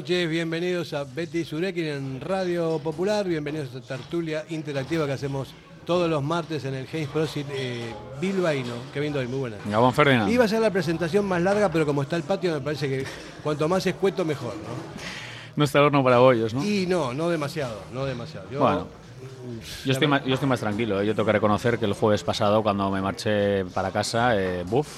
noches, bienvenidos a Betty Surekin en Radio Popular, bienvenidos a esta tertulia interactiva que hacemos todos los martes en el James Prosit eh, Bilbaíno. Qué bien hoy, muy buena. Gabón Ferdinand. Iba a ser la presentación más larga, pero como está el patio, me parece que cuanto más escueto, mejor, ¿no? No está el horno para bollos, ¿no? Y no, no demasiado, no demasiado. Yo, Bueno. Yo estoy, más, yo estoy más tranquilo. ¿eh? Yo tengo que reconocer que el jueves pasado, cuando me marché para casa, eh, buf,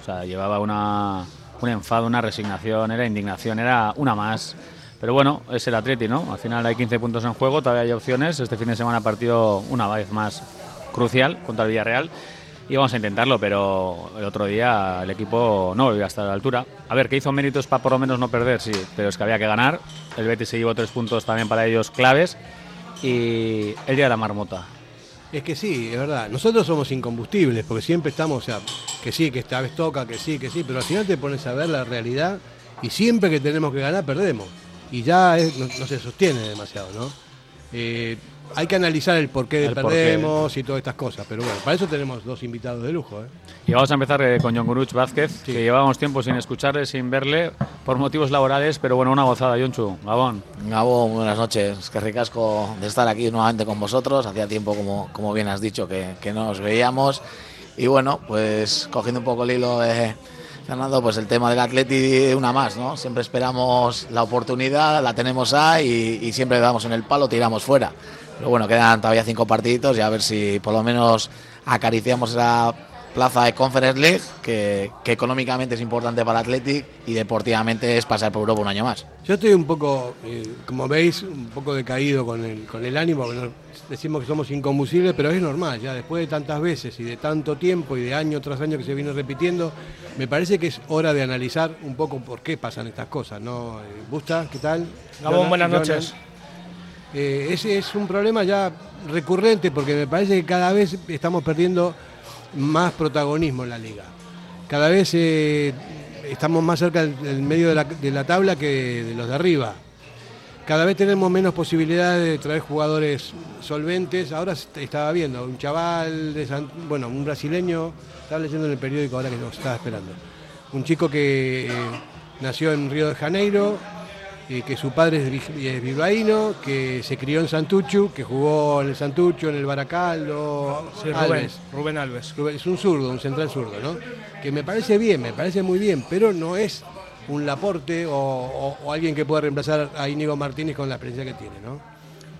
o sea, llevaba una, un enfado, una resignación, era indignación, era una más. Pero bueno, es el Atleti, ¿no? Al final hay 15 puntos en juego, todavía hay opciones. Este fin de semana partido una vez más crucial contra el Villarreal. Y vamos a intentarlo, pero el otro día el equipo no volvió a estar a la altura. A ver, que hizo méritos para por lo menos no perder, sí, pero es que había que ganar. El Betis se llevó tres puntos también para ellos claves. Y el día de la marmota. Es que sí, es verdad. Nosotros somos incombustibles, porque siempre estamos, o sea, que sí, que esta vez toca, que sí, que sí, pero al final te pones a ver la realidad y siempre que tenemos que ganar, perdemos. Y ya no se sostiene demasiado, ¿no? Eh, hay que analizar el porqué de El porqué. perdemos y todas estas cosas, pero bueno, para eso tenemos dos invitados de lujo, ¿eh? Y vamos a empezar eh, con John Guruch Vázquez, que llevábamos tiempo sin escucharle, sin verle, por motivos laborales, pero bueno, una gozada, Jonchu. Gabón. Gabo, buenas noches. Es que ricasco de estar aquí nuevamente con vosotros. Hacía tiempo, como, como bien has dicho, que, que no os veíamos. Y bueno, pues cogiendo un poco el hilo de Fernando, pues el tema del Atleti, una más, ¿no? Siempre esperamos la oportunidad, la tenemos ahí y, y siempre damos en el palo, tiramos fuera. Pero bueno, quedan todavía cinco partiditos y a ver si por lo menos acariciamos esa plaza de Conference League, que, que económicamente es importante para Athletic y deportivamente es pasar por Europa un año más. Yo estoy un poco, eh, como veis, un poco decaído con el, con el ánimo. decimos que somos incombustibles, pero es normal, ya después de tantas veces y de tanto tiempo y de año tras año que se viene repitiendo, me parece que es hora de analizar un poco por qué pasan estas cosas. ¿no? Eh, ¿Busta? ¿Qué tal? Gabón, buenas noches. Eh, ese es un problema ya recurrente porque me parece que cada vez estamos perdiendo más protagonismo en la liga. Cada vez eh, estamos más cerca del, medio de la, tabla que de los de arriba. Cada vez tenemos menos posibilidades de traer jugadores solventes. Ahora est- estaba viendo un chaval, de bueno, un brasileño, estaba leyendo en el periódico ahora que nos estaba esperando. Un chico que eh, nació en Río de Janeiro, eh, que su padre es, bi- es bilbaíno, que se crió en Santuchu, que jugó en el Santucho, en el Baracaldo. Sí, Rubén, Alves. Rubén Alves. Rubén, Es un zurdo, un central zurdo, ¿no? Que me parece bien, me parece muy bien, pero no es un Laporte o, o- o alguien que pueda reemplazar a Íñigo Martínez con la experiencia que tiene, ¿no?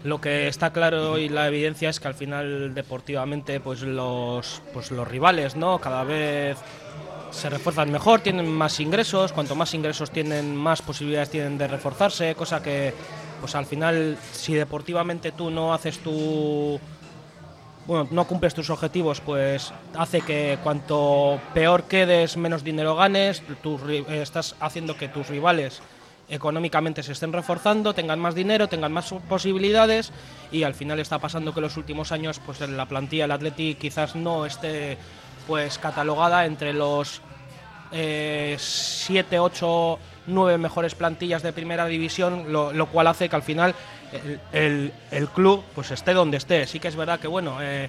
Lo que está claro y la evidencia es que al final deportivamente pues los pues los rivales, ¿no? Cada vez se refuerzan mejor, tienen más ingresos, cuanto más ingresos tienen, más posibilidades tienen de reforzarse, cosa que pues al final si deportivamente tú no haces tu bueno, no cumples tus objetivos, pues hace que cuanto peor quedes, menos dinero ganes, eh, estás haciendo que tus rivales económicamente se estén reforzando, tengan más dinero, tengan más posibilidades y al final está pasando que en los últimos años pues en la plantilla del Atleti quizás no esté pues catalogada entre los 7, 8, 9 mejores plantillas de primera división, lo, cual hace que al final el, el- club pues esté donde esté. Sí que es verdad que bueno, eh,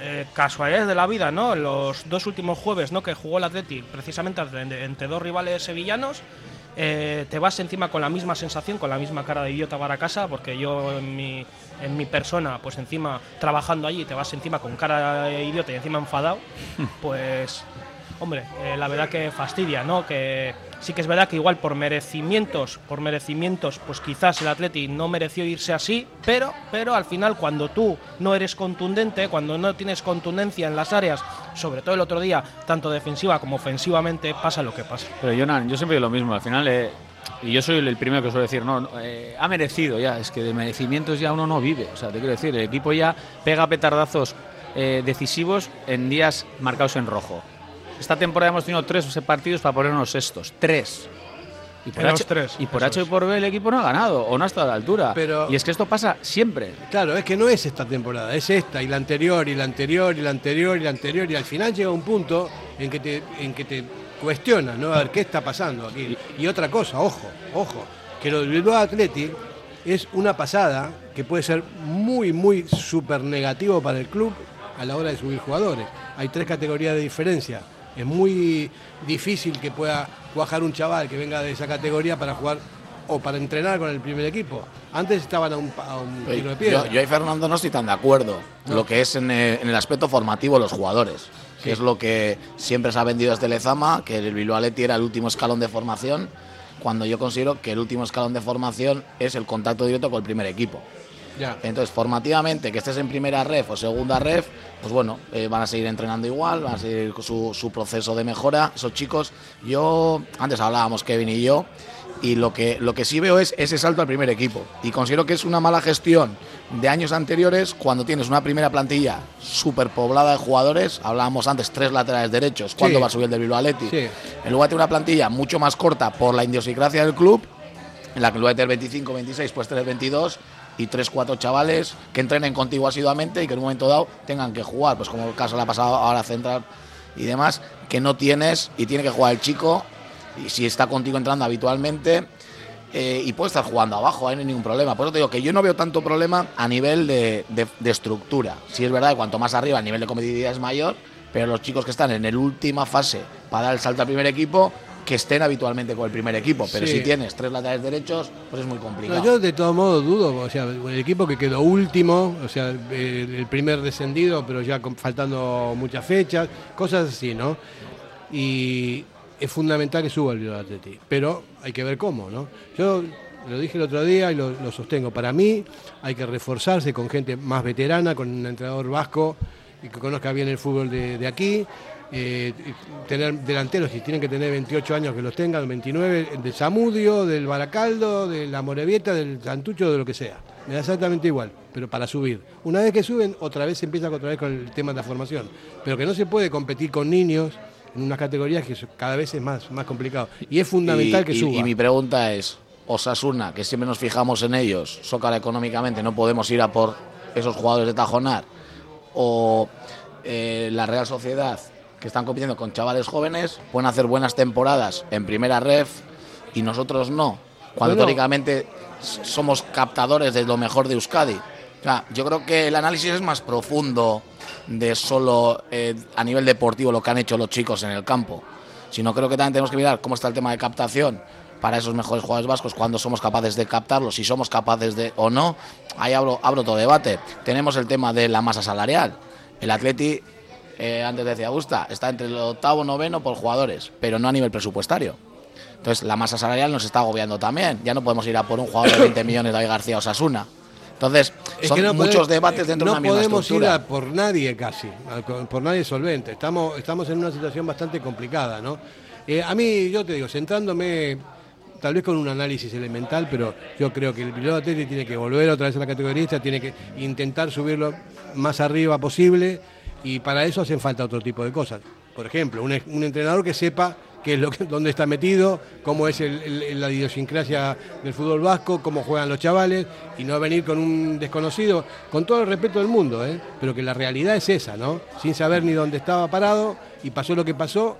eh, casualidades de la vida, ¿no? Los dos últimos jueves, ¿no? Que jugó el Atleti, precisamente entre dos rivales sevillanos, eh, te vas encima con la misma sensación, con la misma cara de idiota para casa, porque yo en mi, en mi persona, pues encima trabajando allí, te vas encima con cara de idiota y encima enfadado, pues hombre, eh, la verdad que fastidia, ¿no? Que sí que es verdad que igual por merecimientos, por merecimientos, pues quizás el Atleti no mereció irse así, pero, pero al final cuando tú no eres contundente, cuando no tienes contundencia en las áreas, sobre todo el otro día, tanto defensiva como ofensivamente, pasa lo que pasa. Pero Jonan, yo siempre digo lo mismo, al final, eh, y yo soy el primero que suele decir, no, eh, ha merecido ya, es que de merecimientos ya uno no vive, o sea, te quiero decir, el equipo ya pega petardazos decisivos en días marcados en rojo. Esta temporada hemos tenido tres partidos para ponernos sextos, tres. Y por, H, tres, y por H y por B el equipo no ha ganado o no ha estado a la altura. Pero- y es que esto pasa siempre. Claro, es que no es esta temporada, es esta y la anterior y la anterior y la anterior y la anterior y al final llega un punto en que te, en que te cuestionas, ¿no? A ver qué está pasando aquí. Y otra cosa, ojo, ojo, que lo del Bilbao Athletic es una pasada que puede ser muy, muy súper negativo para el club a la hora de subir jugadores. Hay tres categorías de diferencia. Es muy difícil que pueda cuajar un chaval que venga de esa categoría para jugar o para entrenar con el primer equipo. Antes estaban a un, a un tiro de piedra. yo y Fernando no estoy tan de acuerdo. Lo que es en, eh, en el aspecto formativo los jugadores, que es lo que siempre se ha vendido desde Lezama, que el Bilbao Athletic era el último escalón de formación, cuando yo considero que el último escalón de formación es el contacto directo con el primer equipo. Ya. Entonces, formativamente, que estés en primera ref o segunda ref, pues bueno, eh, van a seguir entrenando igual, van a seguir con su, su proceso de mejora. Esos chicos, yo, antes hablábamos Kevin y yo, y lo que, lo que sí veo es ese salto al primer equipo. Y considero que es una mala gestión de años anteriores cuando tienes una primera plantilla superpoblada de jugadores. Hablábamos antes, tres laterales derechos. ¿Cuándo Sí. va a subir el del Bilbao Athletic? Sí. En lugar de una plantilla mucho más corta por la idiosincrasia del club, en la que en lugar de tener 25, 26, pues tener 22 y 3, 4 chavales que entrenen contigo asiduamente y que en un momento dado tengan que jugar, pues como el caso le ha pasado ahora a Central y demás, que no tienes y tiene que jugar el chico y si está contigo entrando habitualmente eh, y puede estar jugando abajo, ahí no hay ningún problema. Por eso te digo que yo no veo tanto problema a nivel de, de- de estructura. Sí es verdad que cuanto más arriba el nivel de competitividad es mayor, pero los chicos que están en la última fase para dar el salto al primer equipo, que estén habitualmente con el primer equipo. Pero Sí. si tienes tres laterales derechos, pues es muy complicado. No, yo de todos modos dudo, o sea, el equipo que quedó último, o sea, el, primer descendido, pero ya faltando muchas fechas, cosas así, ¿no? Y es fundamental que suba el Bilbao Athletic, pero hay que ver cómo, ¿no? Yo lo dije el otro día y lo, lo sostengo. Para mí hay que reforzarse con gente más veterana, con un entrenador vasco y que conozca bien el fútbol de, de aquí. Eh, tener delanteros, si tienen que tener 28 años que los tengan, 29, de Zamudio, del Baracaldo, de la Morevieta, del Santucho, de lo que sea. Me da exactamente igual, pero para subir. Una vez que suben, otra vez se empieza otra vez con el tema de la formación. Pero que no se puede competir con niños en unas categorías que cada vez es más, más complicado. Y es fundamental Y- que y- suba. Y mi pregunta es, Osasuna, que siempre nos fijamos en ellos, Sócara económicamente, no podemos ir a por esos jugadores de Tajonar, o eh, la Real Sociedad, que están compitiendo con chavales jóvenes, pueden hacer buenas temporadas en primera ref y nosotros no, cuando Bueno. teóricamente somos captadores de lo mejor de Euskadi. O sea, yo creo que el análisis es más profundo de solo eh, a nivel deportivo lo que han hecho los chicos en el campo, sino creo que también tenemos que mirar cómo está el tema de captación para esos mejores jugadores vascos, cuando somos capaces de captarlos, si somos capaces de o no. Ahí abro, abro todo debate. Tenemos el tema de la masa salarial. El Atleti, eh, antes decía Gusta, está entre el octavo noveno por jugadores, pero no a nivel presupuestario. Entonces la masa salarial nos está agobiando también. Ya no podemos ir a por un jugador de 20 millones de David García Osasuna. Entonces, Es son no muchos debates dentro no de una misma podemos ir a por nadie casi, por nadie solvente. Estamos, estamos en una situación bastante complicada, ¿no? Eh, a mí, yo te digo, centrándome tal vez con un análisis elemental, pero yo creo que el Bilbao Athletic tiene que volver otra vez a la categoría, tiene que intentar subirlo más arriba posible y para eso hacen falta otro tipo de cosas. Por ejemplo, un, entrenador que sepa qué es dónde está metido, cómo es la idiosincrasia del fútbol vasco, cómo juegan los chavales, y no venir con un desconocido, con todo el respeto del mundo, ¿eh? pero que la realidad es esa, ¿no? Sin saber ni dónde estaba parado, y pasó lo que pasó,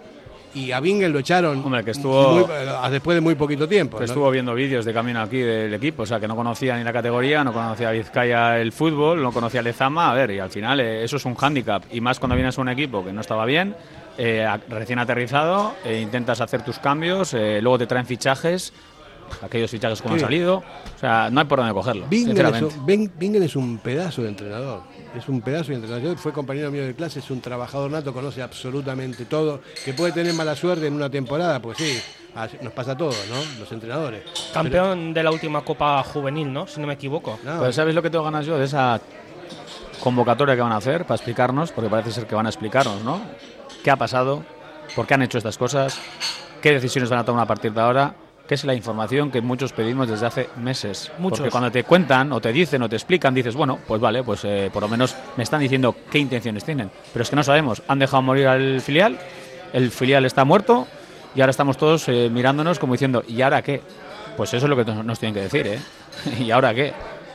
y a Bingen lo echaron Hombre, que estuvo- muy- después de muy poquito tiempo. Que ¿no? estuvo viendo vídeos de camino aquí del equipo, o sea, que no conocía ni la categoría, no conocía Vizcaya el fútbol, no conocía Lezama, a ver, y al final eh, eso es un hándicap, y más cuando vienes a un equipo que no estaba bien, eh, a- recién aterrizado, eh, intentas hacer tus cambios, eh, luego te traen fichajes, aquellos fichajes como Sí. han salido, o sea, no hay por dónde cogerlo, Bingen es, sinceramente. un, Ben- Bingen es un pedazo de entrenador. Es un pedazo de entrenador. Fue compañero mío de clase, es un trabajador nato, conoce absolutamente todo. Que puede tener mala suerte en una temporada, pues sí, nos pasa a todos, ¿no? Los entrenadores. Campeón de la última Copa Juvenil, ¿no? Si no me equivoco. No, Pues ¿sabes lo que tengo ganas yo de esa convocatoria que van a hacer para explicarnos? Porque parece ser que van a explicarnos, ¿no? ¿Qué ha pasado? ¿Por qué han hecho estas cosas? ¿Qué decisiones van a tomar a partir de ahora? Que es la información que muchos pedimos desde hace meses. Muchos. Porque cuando te cuentan o te dicen o te explican, dices, bueno, pues vale, pues eh, por lo menos me están diciendo qué intenciones tienen. Pero es que no sabemos. Han dejado morir al filial, el filial está muerto y ahora estamos todos eh, mirándonos como diciendo, ¿y ahora qué? Pues eso es lo que nos tienen que decir, ¿eh? ¿Y ahora qué?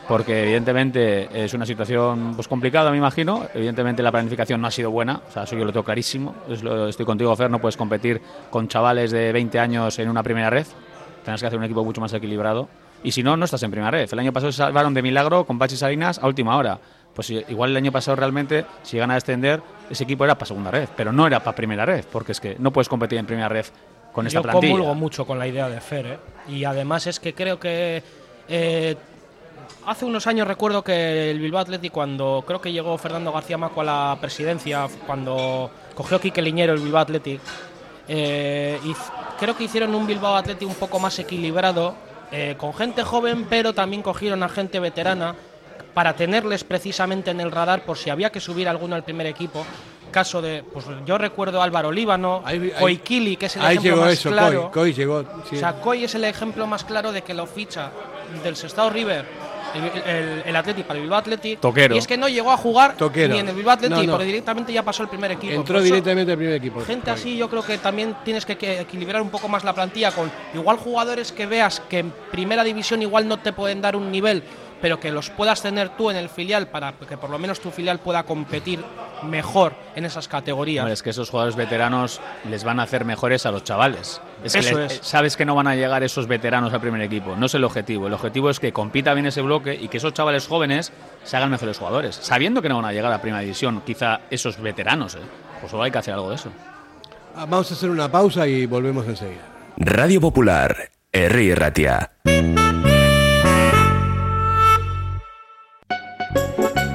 Porque evidentemente es una situación pues complicada, me imagino. Evidentemente la planificación no ha sido buena, o sea, eso yo lo tengo clarísimo. Estoy contigo, Fer, no puedes competir con chavales de 20 años en una primera red. Tienes que hacer un equipo mucho más equilibrado. Y si no, no estás en primera red. El año pasado se salvaron de milagro con Pachi Salinas a última hora. Pues igual el año pasado realmente, si llegan a descender, ese equipo era para segunda red, pero no era para primera red, porque es que no puedes competir en primera red con esta Yo plantilla. comulgo mucho con la idea de Fer, ¿eh? Y además es que creo que eh, hace unos años recuerdo que el Bilbao Athletic cuando creo que llegó Fernando García Maco a la presidencia, cuando cogió Quique Liñero el Bilbao Athletic, eh, y creo que hicieron un Bilbao Athletic un poco más equilibrado, eh, con gente joven, pero también cogieron a gente veterana para tenerles precisamente en el radar por si había que subir alguno al primer equipo. Caso de, pues yo recuerdo Álvaro Líbano, Koikili, que es el Ahí ejemplo llegó más eso, claro. Coy, Coy llegó. sí. O sea, Coy es el ejemplo más claro de que lo ficha del Sestao River el, el, el Athletic para el Bilbao. Toquero. Y es que no llegó a jugar Toquero. ni en el Bilbao Athletic, No, no. porque directamente ya pasó el primer equipo. Entró directamente al primer equipo. Gente así yo creo que también tienes que, que equilibrar un poco más la plantilla con igual jugadores que veas que en primera división igual no te pueden dar un nivel, pero que los puedas tener tú en el filial para que por lo menos tu filial pueda competir mejor en esas categorías. Hombre, es que esos jugadores veteranos les van a hacer mejores a los chavales. Es que Eso les- es. Sabes que no van a llegar esos veteranos al primer equipo. No es el objetivo. El objetivo es que compita bien ese bloque y que esos chavales jóvenes se hagan mejores jugadores. Sabiendo que no van a llegar a primera división, quizá esos veteranos. ¿eh? Pues solo hay que hacer algo de eso. Ah, Vamos a hacer una pausa y volvemos enseguida. Radio Popular, Herri Ratia.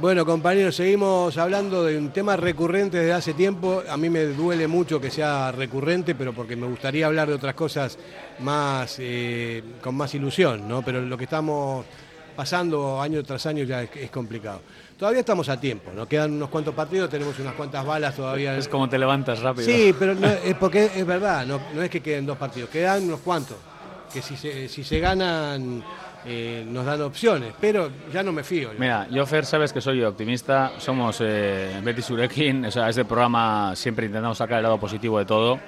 Bueno, compañeros, seguimos hablando de un tema recurrente desde hace tiempo. A mí me duele mucho que sea recurrente, pero porque me gustaría hablar de otras cosas más eh, con más ilusión, ¿no? Pero lo que estamos pasando año tras año ya es, es complicado. Todavía estamos a tiempo, nos quedan unos cuantos partidos, tenemos unas cuantas balas todavía. Es como te levantas rápido. Sí, pero no, es porque es verdad, no, no es que queden dos partidos, quedan unos cuantos. Que si se, si se ganan eh, nos dan opciones, pero ya no me fío. Mira, yo sabes que soy optimista, somos eh, Betty Surekin, o este programa siempre intentamos sacar el lado positivo de todo,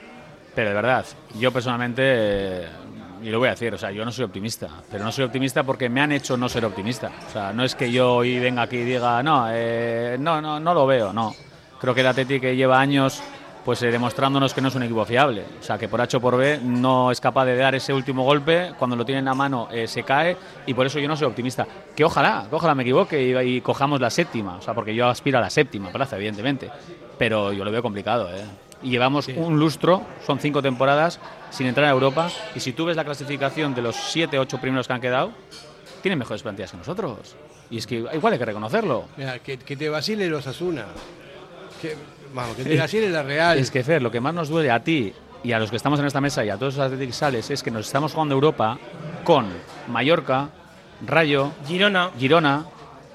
pero de verdad, yo personalmente, eh, y lo voy a decir, o sea, yo no soy optimista, pero no soy optimista porque me han hecho no ser optimista, o sea, no es que yo hoy venga aquí y diga, no, no, no, no lo veo, no, creo que el Atleti que lleva años pues eh, demostrándonos que no es un equipo fiable. O sea, que por H o por B no es capaz de dar ese último golpe, cuando lo tienen a mano eh, se cae y por eso yo no soy optimista. Que ojalá, que ojalá me equivoque y, y, cojamos la séptima, o sea, porque yo aspiro a la séptima plaza, evidentemente, pero yo lo veo complicado, ¿eh? Y llevamos sí. un lustro, son cinco temporadas sin entrar a Europa y si tú ves la clasificación de los siete, ocho primeros que han quedado, tienen mejores plantillas que nosotros. Y es que igual hay que reconocerlo. Mira, que, que te vacile los Asuna. Que, Vamos, que te así es la real. Es que, Fer, lo que más nos duele a ti y a los que estamos en esta mesa y a todos los Athletic Sales es que nos estamos jugando Europa con Mallorca, Rayo, Girona, Girona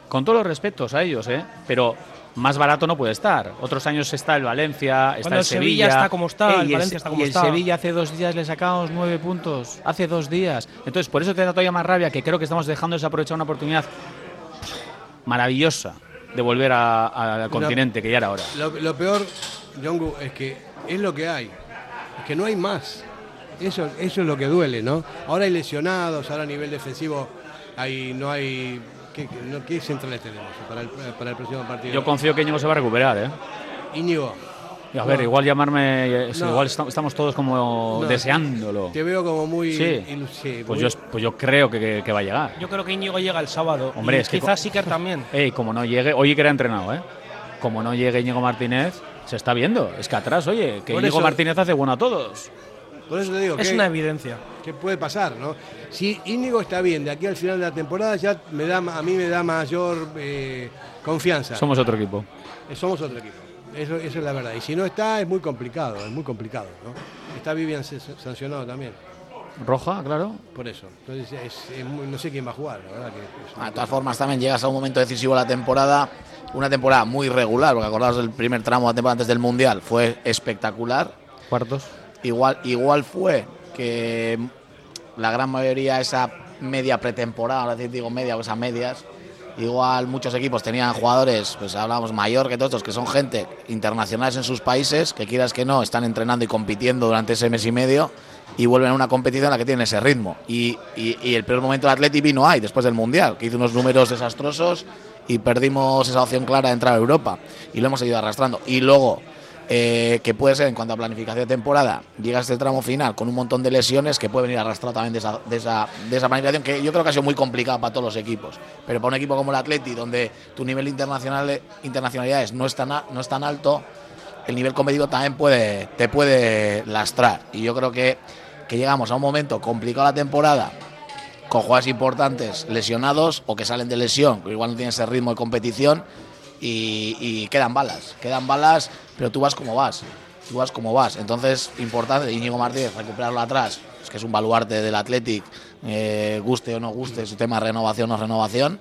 con todos los respetos a ellos, ¿eh? pero más barato no puede estar. Otros años está el Valencia, está Cuando el Sevilla. Sevilla está como está, Eh, el y Valencia está como y el está. Sevilla hace dos días le sacamos nueve puntos. Hace dos días. Entonces, por eso te da todavía más rabia, que creo que estamos dejando desaprovechar una oportunidad maravillosa de volver a- a- al continente, que ya era hora. Lo, lo peor, Jongu, es que es lo que hay. Es que no hay más. Eso, eso es lo que duele, ¿no? Ahora hay lesionados, ahora a nivel defensivo hay, no hay. ¿Qué, qué- no- qué centrales tenemos para el, para el próximo partido? Yo confío que Íñigo se va a recuperar, ¿eh? Íñigo. A ver, No. igual llamarme, eh, No. igual esta- estamos todos como No, deseándolo. Te veo como muy. Sí. Pues muy- yo, pues yo creo que, que- que va a llegar. Yo creo que Íñigo llega el sábado. Hombre, y es que quizás co- Siker también. Ey, como no llegue, oye que era entrenado, ¿eh? Como no llegue Íñigo Martínez, se está viendo. Es que atrás, oye, que Por Íñigo eso- Martínez hace bueno a todos. Por eso te digo Es que, una evidencia. que puede pasar, ¿no? Si Íñigo está bien de aquí al final de la temporada, ya me da, a mí me da mayor eh, confianza. Somos otro equipo. Eh, Somos otro equipo. Eso, eso es la verdad. Y si no está, es muy complicado, es muy complicado, ¿no? Está Vivian sancionado también, Roja, claro. por eso. Entonces, es- es muy- no sé quién va a jugar, la verdad que Ah, De todas formas, también llegas a un momento decisivo de la temporada, una temporada muy regular, porque acordaos del primer tramo de la temporada antes del Mundial, fue espectacular. Cuartos. Igual, igual fue que la gran mayoría esa media pretemporada, ahora sí digo media o esas medias, igual muchos equipos tenían jugadores, pues hablábamos mayor que todos estos, que son gente internacionales en sus países, que quieras que no, están entrenando y compitiendo durante ese mes y medio y vuelven a una competición en la que tienen ese ritmo. Y, y- el peor momento del Atleti vino ahí, después del Mundial, que hizo unos números desastrosos y perdimos esa opción clara de entrar a Europa. Y lo hemos seguido arrastrando. Y luego, eh, que puede ser en cuanto a planificación de temporada, llega a este tramo final con un montón de lesiones que puede venir arrastrado también de esa, de, esa, planificación, que yo creo que ha sido muy complicada para todos los equipos. Pero para un equipo como el Atleti, donde tu nivel internacional, internacionalidades no es tan, no es tan alto, el nivel competitivo también puede, te puede lastrar. Y yo creo que, que llegamos a un momento complicado la temporada, con jugadores importantes lesionados o que salen de lesión, que igual no tienen ese ritmo de competición y, quedan balas, quedan balas, pero tú vas como vas, tú vas como vas. Entonces, importante, Íñigo Martínez, recuperarlo atrás, es que es un baluarte del Athletic, eh, guste o no guste, su tema renovación o no renovación.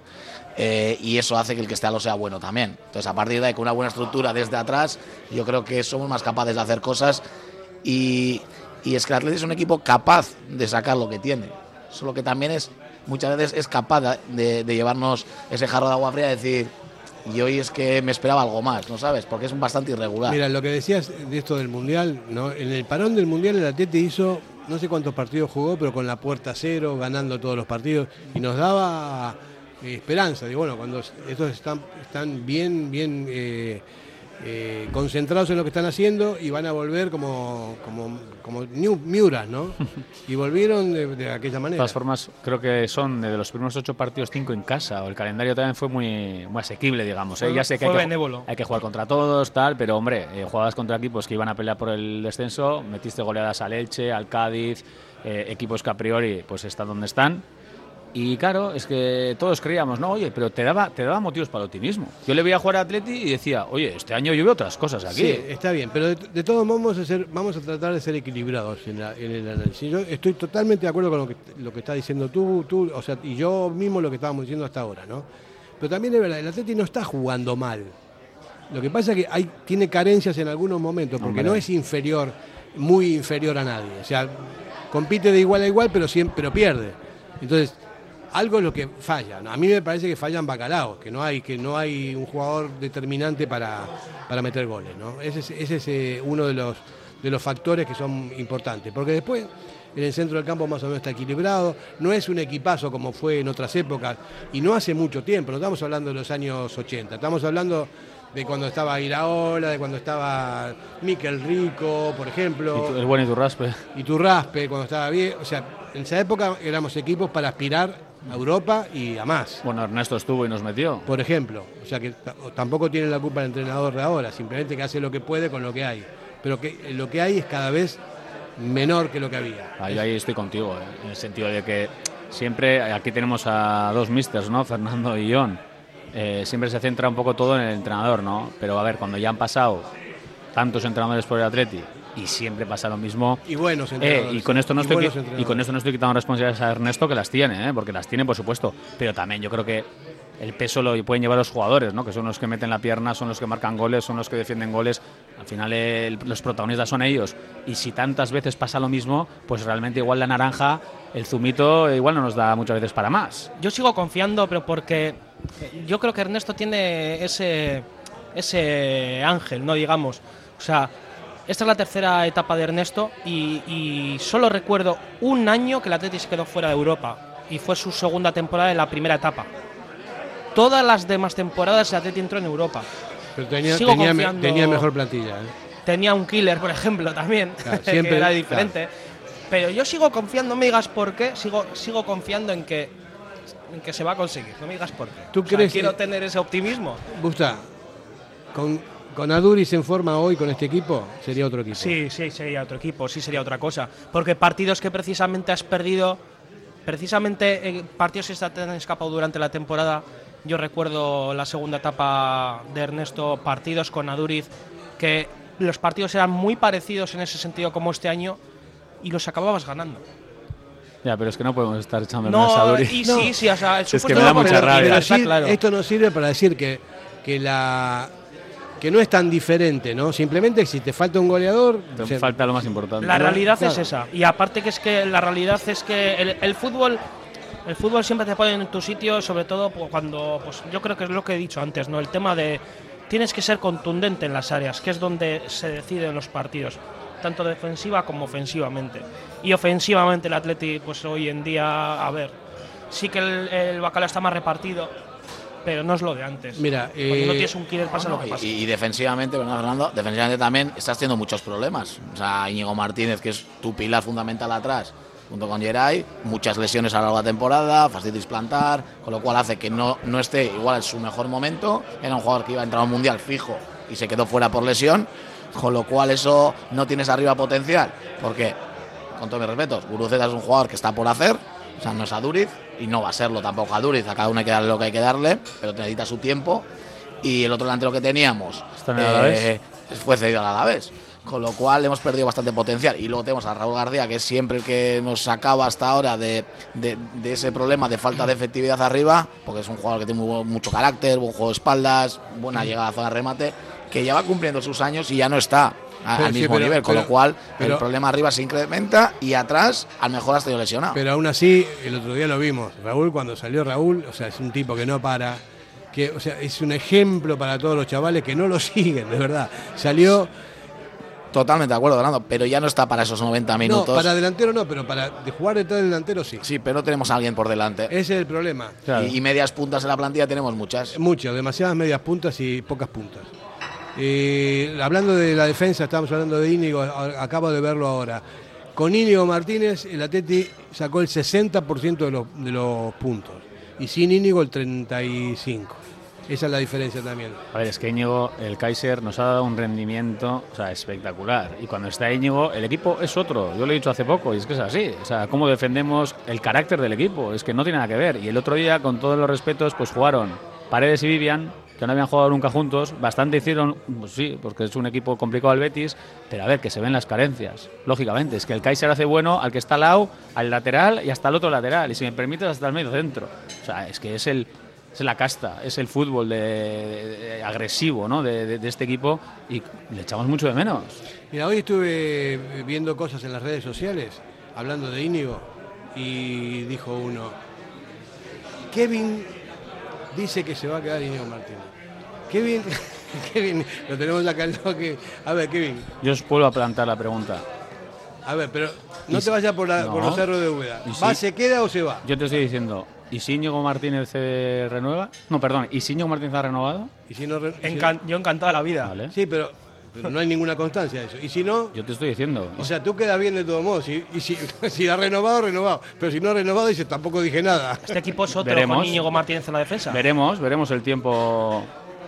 eh, y eso hace que el que esté a lo sea bueno también. Entonces, a partir de ahí, con una buena estructura desde atrás, yo creo que somos más capaces de hacer cosas. Y, es que el Athletic es un equipo capaz de sacar lo que tiene. Solo que también es, muchas veces es capaz de, de llevarnos ese jarro de agua fría y decir, y hoy es que me esperaba algo más, ¿no sabes? Porque es bastante irregular. Mira, lo que decías de esto del Mundial, ¿no? En el parón del Mundial el Atleti hizo, no sé cuántos partidos jugó, pero con la puerta cero, ganando todos los partidos, y nos daba eh, esperanza. Digo, bueno, cuando estos están, están bien, bien eh, eh, concentrados en lo que están haciendo y van a volver como, como, como New- Miuras, ¿no? Y volvieron de, de aquella De manera. todas formas, creo que son de los primeros ocho partidos, cinco en casa. O el calendario también fue muy, muy asequible, digamos. ¿eh? Fue- Ya sé que hay, que benévolo. hay que jugar contra todos, tal, pero hombre, eh, jugabas contra equipos que iban a pelear por el descenso, metiste goleadas al Elche, al Cádiz, eh, equipos que a priori pues están donde están. Y claro, es que todos creíamos, no, oye, pero te daba, te daba motivos para el optimismo. Yo le veía jugar a Atleti y decía, oye, este año yo veo otras cosas aquí. Sí, está bien, pero de, de todos modos vamos a, ser, vamos a tratar de ser equilibrados en, la- en el análisis. Yo estoy totalmente de acuerdo con lo que, lo que está diciendo tú, tú, o sea, y yo mismo lo que estábamos diciendo hasta ahora, ¿no? Pero también es verdad, el Atleti no está jugando mal. Lo que pasa es que hay, tiene carencias en algunos momentos, porque Hombre. no es inferior, muy inferior a nadie. O sea, compite de igual a igual, pero siempre pero pierde. Entonces, algo es lo que falla. A mí me parece que fallan bacalaos, que no hay, que no hay un jugador determinante para, para meter goles. ¿no? Ese es, ese es, eh, uno de los, de los factores que son importantes. Porque después en el centro del campo más o menos está equilibrado, no es un equipazo como fue en otras épocas, y no hace mucho tiempo, no estamos hablando de los años 80, estamos hablando de cuando estaba Iraola, de cuando estaba Miquel Rico, por ejemplo. Y tu- el buen Iturraspe. Y Turraspe cuando estaba bien. O sea, en esa época éramos equipos para aspirar a Europa y a más. Bueno, Ernesto estuvo y nos metió. Por ejemplo, o sea que tampoco tiene la culpa el entrenador de ahora, simplemente que hace lo que puede con lo que hay. Pero que lo que hay es cada vez menor que lo que había. Ahí, ahí estoy contigo, eh, en el sentido de que siempre, aquí tenemos a dos misters, ¿no? Fernando y John. Eh, siempre se centra un poco todo en el entrenador, ¿no? Pero a ver, cuando ya han pasado tantos entrenadores por el Atleti y siempre pasa lo mismo. Y buenos eh, y con esto no Y estoy y con esto no estoy quitando responsabilidades a Ernesto que las tiene, ¿eh? porque las tiene por supuesto. Pero también yo creo que el peso lo pueden llevar los jugadores, ¿no? que son los que meten la pierna, son los que marcan goles, son los que defienden goles. Al final el- los protagonistas son ellos. Y si tantas veces pasa lo mismo, pues realmente igual la naranja, el zumito, igual no nos da muchas veces para más. Yo sigo confiando, pero porque yo creo que Ernesto tiene ese, ese ángel, no digamos. O sea, esta es la tercera etapa de Ernesto y, y solo recuerdo un año que el Atleti se quedó fuera de Europa y fue su segunda temporada en la primera etapa. Todas las demás temporadas el Atleti entró en Europa. Pero tenía, Sigo tenía, mejor plantilla. ¿eh? Tenía un killer, por ejemplo, también, Claro, que siempre- era diferente. Pero yo sigo confiando, no me digas por qué, sigo, sigo confiando en que, en que se va a conseguir, no me digas por qué. ¿Tú O sea, crees quiero que- tener ese optimismo. Busta, con, con Aduris en forma hoy con este equipo, sería otro equipo. Sí, sí, sería otro equipo, sí sería otra cosa. Porque partidos que precisamente has perdido, precisamente eh, partidos que se te han escapado durante la temporada. Yo recuerdo la segunda etapa de Ernesto, partidos con Aduriz, que los partidos eran muy parecidos en ese sentido como este año y los acababas ganando. Ya, pero es que no podemos estar echando No, más a Duri. y sí, sí, o sea, el Es que me da no, mucha pero- rabia. Pero está sí, claro. Esto nos sirve para decir que, que la que no es tan diferente, ¿no? Simplemente si te falta un goleador, Te o sea, falta lo más importante. La realidad Claro. es esa. Y aparte que es que la realidad es que el, el fútbol el fútbol siempre te pone en tu sitio, sobre todo pues, cuando pues yo creo que es lo que he dicho antes, ¿no? El tema de tienes que ser contundente en las áreas, que es donde se deciden los partidos, tanto defensiva como ofensivamente. Y ofensivamente el Atleti pues hoy en día, a ver, sí que el, el bacalao está más repartido, pero no es lo de antes. Mira, Cuando eh, no tienes un killer pasa lo que Y, pasa. y defensivamente, Fernando, defensivamente también estás teniendo muchos problemas. O sea, Íñigo Martínez, que es tu pilar fundamental atrás, junto con Geray, muchas lesiones a lo largo de la temporada, fastidios plantar, con lo cual hace que no, no esté igual en su mejor momento. Era un jugador que iba a entrar a un mundial fijo y se quedó fuera por lesión, con lo cual eso no tienes arriba potencial. Porque, con todos mis respetos, Guruceta es un jugador que está por hacer, o sea, no es Aduriz y no va a serlo tampoco Aduriz. A cada uno hay que darle lo que hay que darle, pero necesita su tiempo. Y el otro delantero que teníamos ¿Está en el Alavés? fue cedido al Alavés. Con lo cual hemos perdido bastante potencial. Y luego tenemos a Raúl García, que es siempre el que nos sacaba hasta ahora de, de- de ese problema de falta de efectividad arriba, porque es un jugador que tiene muy mucho carácter, buen juego de espaldas, buena llegada a zona de remate, que ya va cumpliendo sus años y ya no está a- Pero al sí, mismo pero- nivel. Con lo cual pero- el problema arriba se incrementa y atrás al mejor has tenido lesionado. Pero aún así, el otro día lo vimos. Raúl, cuando salió Raúl, o sea, es un tipo que no para. Que, o sea, es un ejemplo para todos los chavales que no lo siguen, de verdad. Salió. Totalmente de acuerdo, Fernando, pero ya no está para esos 90 minutos. No, para delantero no, pero para de jugar detrás del delantero sí. Sí, pero no tenemos a alguien por delante. Ese es el problema. Y, y medias puntas en la plantilla tenemos muchas. Mucho, demasiadas medias puntas y pocas puntas. Eh, hablando de la defensa, estábamos hablando de Íñigo, acabo de verlo ahora. Con Íñigo Martínez, el Atleti sacó el 60% de los, de los puntos. Y sin Íñigo, el 35%. Esa es la diferencia también. A ver, es que Íñigo, el Kaiser, nos ha dado un rendimiento espectacular. Y cuando está Íñigo, el equipo es otro. Yo lo he dicho hace poco y es que es así. O sea, cómo defendemos el carácter del equipo. Es que no tiene nada que ver. Y el otro día, con todos los respetos, pues jugaron Paredes y Vivian, que no habían jugado nunca juntos. Bastante hicieron, pues sí, porque es un equipo complicado al Betis. Pero a ver, que se ven las carencias. Lógicamente, es que el Kaiser hace bueno al que está al lado, al lateral y hasta el otro lateral. Y si me permites, hasta el medio centro. O sea, es que es el es la casta, es el fútbol de, agresivo ¿no? de- de este equipo y le echamos mucho de menos. Mira, hoy estuve viendo cosas en las redes sociales, hablando de Íñigo, y dijo uno, Kevin dice que se va a quedar Íñigo Martínez. Kevin, Kevin, lo tenemos acá al lado que... A ver, Kevin, Yo os vuelvo a plantar la pregunta. a ver, pero no te si- vayas por, la- por No. los cerros de Úbeda. ¿Va, si- se queda o se va? Yo te estoy diciendo, ¿y si Íñigo Martínez se renueva? No, perdón, ¿y si Íñigo Martínez ha renovado? Y si no, re- si- Encan- yo encantado la vida. Vale. sí, pero, pero no hay ninguna constancia de eso. Y si no, Yo te estoy diciendo. o sea, tú quedas bien de todos modos. Y, y si, si ha renovado, renovado. Pero si no ha renovado, dice, tampoco dije nada. Este equipo es otro Veremos. con Íñigo Martínez en la defensa. Veremos, veremos el tiempo,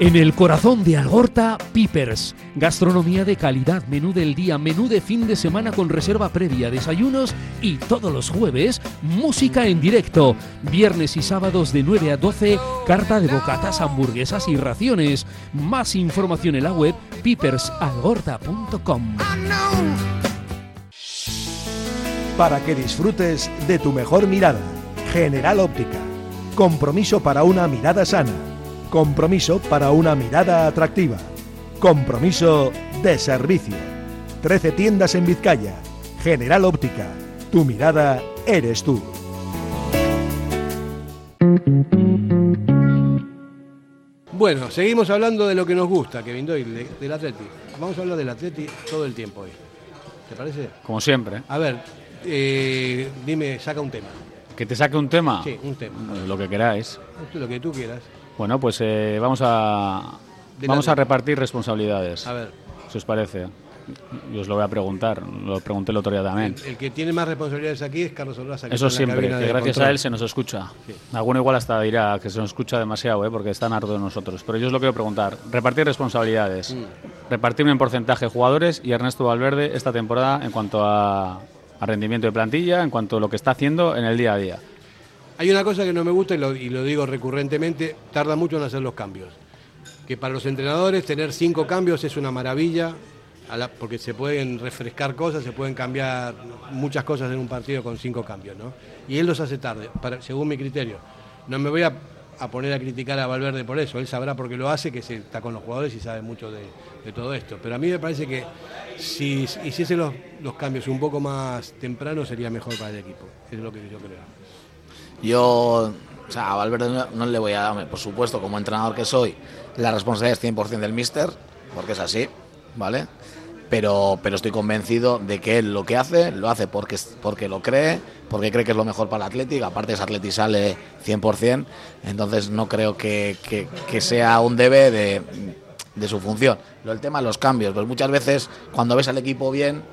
En el corazón de Algorta, Pipers. Gastronomía de calidad, menú del día, menú de fin de semana con reserva previa, desayunos y todos los jueves, música en directo. Viernes y sábados de 9 a 12, carta de bocatas, hamburguesas y raciones. Más información en la web pipersalgorta.com. Para que disfrutes de tu mejor mirada. General Óptica. Compromiso para una mirada sana. Compromiso para una mirada atractiva. Compromiso de servicio. 13 tiendas en Vizcaya. General Óptica. Tu mirada eres tú. Bueno, seguimos hablando de lo que nos gusta, Kevin Doyle, de- del Atleti. Vamos a hablar del Atleti todo el tiempo hoy. ¿Te parece? Como siempre. A ver, eh, dime, saca un tema. ¿Que te saque un tema? Sí, un tema. Lo que queráis. Esto es lo que tú quieras. Bueno, pues eh, vamos a vamos a- repartir responsabilidades. A ver. Si os parece. Yo os lo voy a preguntar. Lo pregunté el otro día también. El que tiene más responsabilidades aquí es Carlos Orlaza. que Eso siempre, que gracias control. a él se nos escucha. Alguno igual hasta dirá que se nos escucha demasiado, ¿eh? porque están hartos de nosotros. Pero yo os lo quiero preguntar. Repartir responsabilidades. Mm. Repartirme en porcentaje de jugadores y Ernesto Valverde esta temporada en cuanto a, a rendimiento de plantilla, en cuanto a lo que está haciendo en el día a día. Hay una cosa que no me gusta y lo, digo recurrentemente, tarda mucho en hacer los cambios. Que para los entrenadores tener cinco cambios es una maravilla, porque se pueden refrescar cosas, se pueden cambiar muchas cosas en un partido con cinco cambios, ¿no? Y él los hace tarde, según mi criterio. No me voy a, poner a criticar a Valverde por eso, él sabrá por qué lo hace, que está con los jugadores y sabe mucho de, de todo esto. Pero a mí me parece que si hiciese los, los cambios un poco más temprano sería mejor para el equipo, es lo que yo creo. Yo, o sea, a Valverde no, le voy a dar, por supuesto, como entrenador que soy, la responsabilidad es 100% del míster, porque es así, ¿vale? Pero, pero estoy convencido de que él lo que hace, lo hace porque, porque lo cree, porque cree que es lo mejor para el Athletic, aparte ese Athletic sale 100%, entonces no creo que, que- que sea un debe de, de su función. Lo del tema de los cambios, pues muchas veces cuando ves al equipo bien,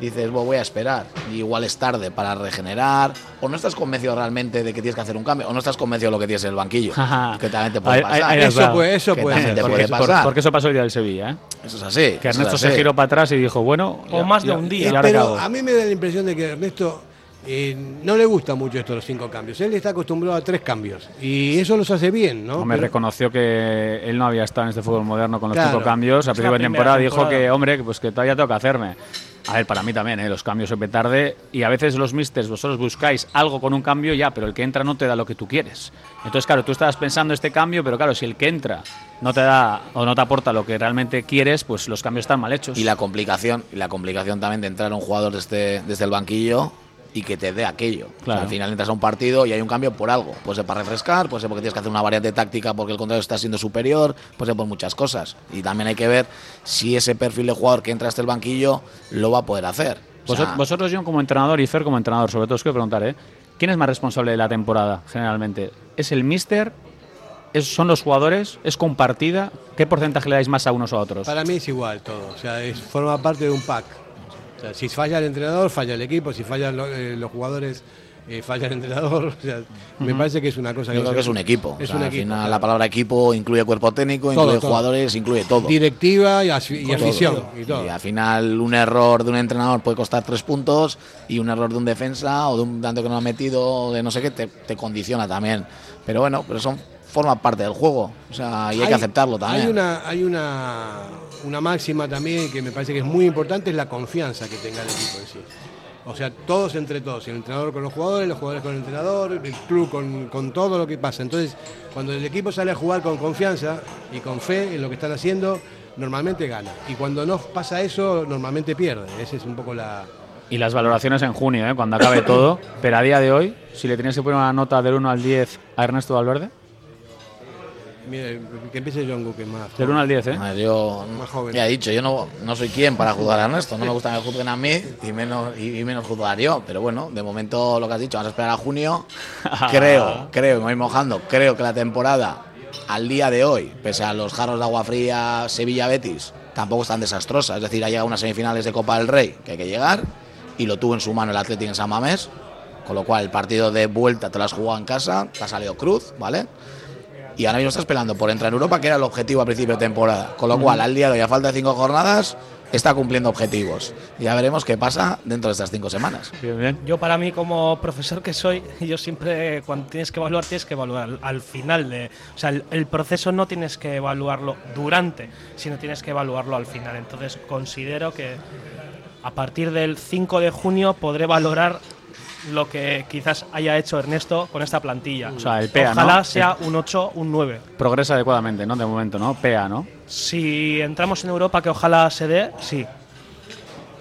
dices, "Bueno, voy a esperar, y igual es tarde para regenerar, o no estás convencido realmente de que tienes que hacer un cambio, o no estás convencido de lo que tienes en el banquillo, que también te puede pasar. ahí- ahí has dado. Que también te porque, puede por- pasar. porque eso pasó el día del Sevilla, ¿eh? Eso es así. Que eso Ernesto es se giró para atrás y dijo, bueno... O ya- más de ya- un ya día. Pero a mí me da la impresión de que Ernesto eh, no le gusta mucho esto de los cinco cambios. Él está acostumbrado a tres cambios y eso los hace bien, ¿no? Hombre, Pero- reconoció que él no había estado en este fútbol moderno con los Claro. cinco cambios. A principio de primera temporada dijo temporada. que, hombre, pues que todavía tengo que hacerme. A ver, para mí también, ¿eh? los cambios siempre tarde y a veces los misters, vosotros buscáis algo con un cambio ya, pero el que entra no te da lo que tú quieres. Entonces, claro, tú estabas pensando este cambio, pero claro, si el que entra no te da o no te aporta lo que realmente quieres, pues los cambios están mal hechos. Y la complicación, la complicación también de entrar un jugador desde, desde el banquillo y que te dé aquello. O sea, Claro. al final entras a un partido y hay un cambio por algo. Puede ser para refrescar, puede ser porque tienes que hacer una variante táctica porque el contrario está siendo superior, puede ser por muchas cosas. Y también hay que ver si ese perfil de jugador que entra hasta el banquillo lo va a poder hacer. O Vosotros, sea, vosotros, John, como entrenador y Fer como entrenador, sobre todo os quiero preguntar, ¿eh? ¿quién es más responsable de la temporada generalmente? ¿Es el míster? ¿Es- ¿Son los jugadores? ¿Es compartida? ¿Qué porcentaje le dais más a unos o a otros? Para mí es igual todo, o sea, es, forma parte de un pack. Sea, si falla el entrenador, falla el equipo, si fallan lo- eh, los jugadores, eh, falla el entrenador. O sea, me parece que es una cosa yo no creo que es un equipo. Es O sea, un al equipo. final claro. la palabra equipo incluye cuerpo técnico, Todo, incluye todo. jugadores, incluye todo. Directiva y, y afición todo. y todo. al final un error de un entrenador puede costar tres puntos y un error de un defensa o de un tanto que no ha metido o de no sé qué te, te condiciona también. Pero bueno, pero son forma parte del juego. O sea, y hay, que aceptarlo también. Hay una, hay una, una máxima también que me parece que es muy importante, es la confianza que tenga el equipo en sí. O sea, todos entre todos, el entrenador con los jugadores, los jugadores con el entrenador, el club con, con todo lo que pasa. Entonces, cuando el equipo sale a jugar con confianza y con fe en lo que están haciendo, normalmente gana. Y cuando no pasa eso, normalmente pierde. Esa es un poco la, Y las valoraciones en junio, ¿eh? cuando acabe todo. Pero a día de hoy, si le tienes que poner una nota del 1 al 10 a Ernesto Valverde, Mire, que empiece John que más. del 1 al 10, ¿eh? A ver, yo Más joven. ya he dicho, yo no, no soy quien para juzgar a Ernesto, no me gusta que me juzguen a mí y menos, y, y menos juzgar yo, pero bueno, de momento lo que has dicho, vamos a esperar a junio. creo, creo, me voy mojando, creo que la temporada al día de hoy, pese a los jarros de agua fría Sevilla-Betis, tampoco es tan desastrosa, es decir, ha llegado a unas semifinales de Copa del Rey que hay que llegar y lo tuvo en su mano el Atlético en San Mamés, con lo cual el partido de vuelta te lo has jugado en casa, te ha salido cruz, ¿vale? Y ahora mismo estás peleando por entrar en Europa, que era el objetivo a principio de temporada. Con lo cual, al día de hoy, a falta de cinco jornadas, está cumpliendo objetivos. Ya veremos qué pasa dentro de estas cinco semanas. Bien, bien. Yo para mí como profesor que soy, yo siempre cuando tienes que evaluar tienes que evaluar al, al final de, o sea, el, el proceso no tienes que evaluarlo durante, sino tienes que evaluarlo al final. Entonces considero que a partir del 5 de junio podré valorar lo que quizás haya hecho Ernesto con esta plantilla. O sea, el PEA, Ojalá ¿no? sea un 8, un 9. Progresa adecuadamente, ¿no? De momento, ¿no? PEA, ¿no? Si entramos en Europa, que ojalá se dé, sí.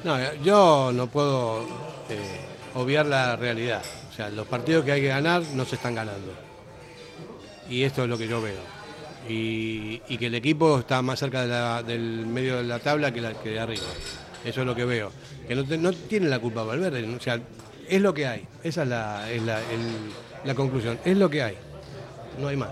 No, yo no puedo eh, obviar la realidad. O sea, los partidos que hay que ganar no se están ganando. Y esto es lo que yo veo. Y, y que el equipo está más cerca de la- del medio de la tabla que, la, que de arriba. Eso es lo que veo. Que no, te- no tiene la culpa Valverde. O sea, es lo que hay. Esa es la, la conclusión. Es lo que hay. No hay más.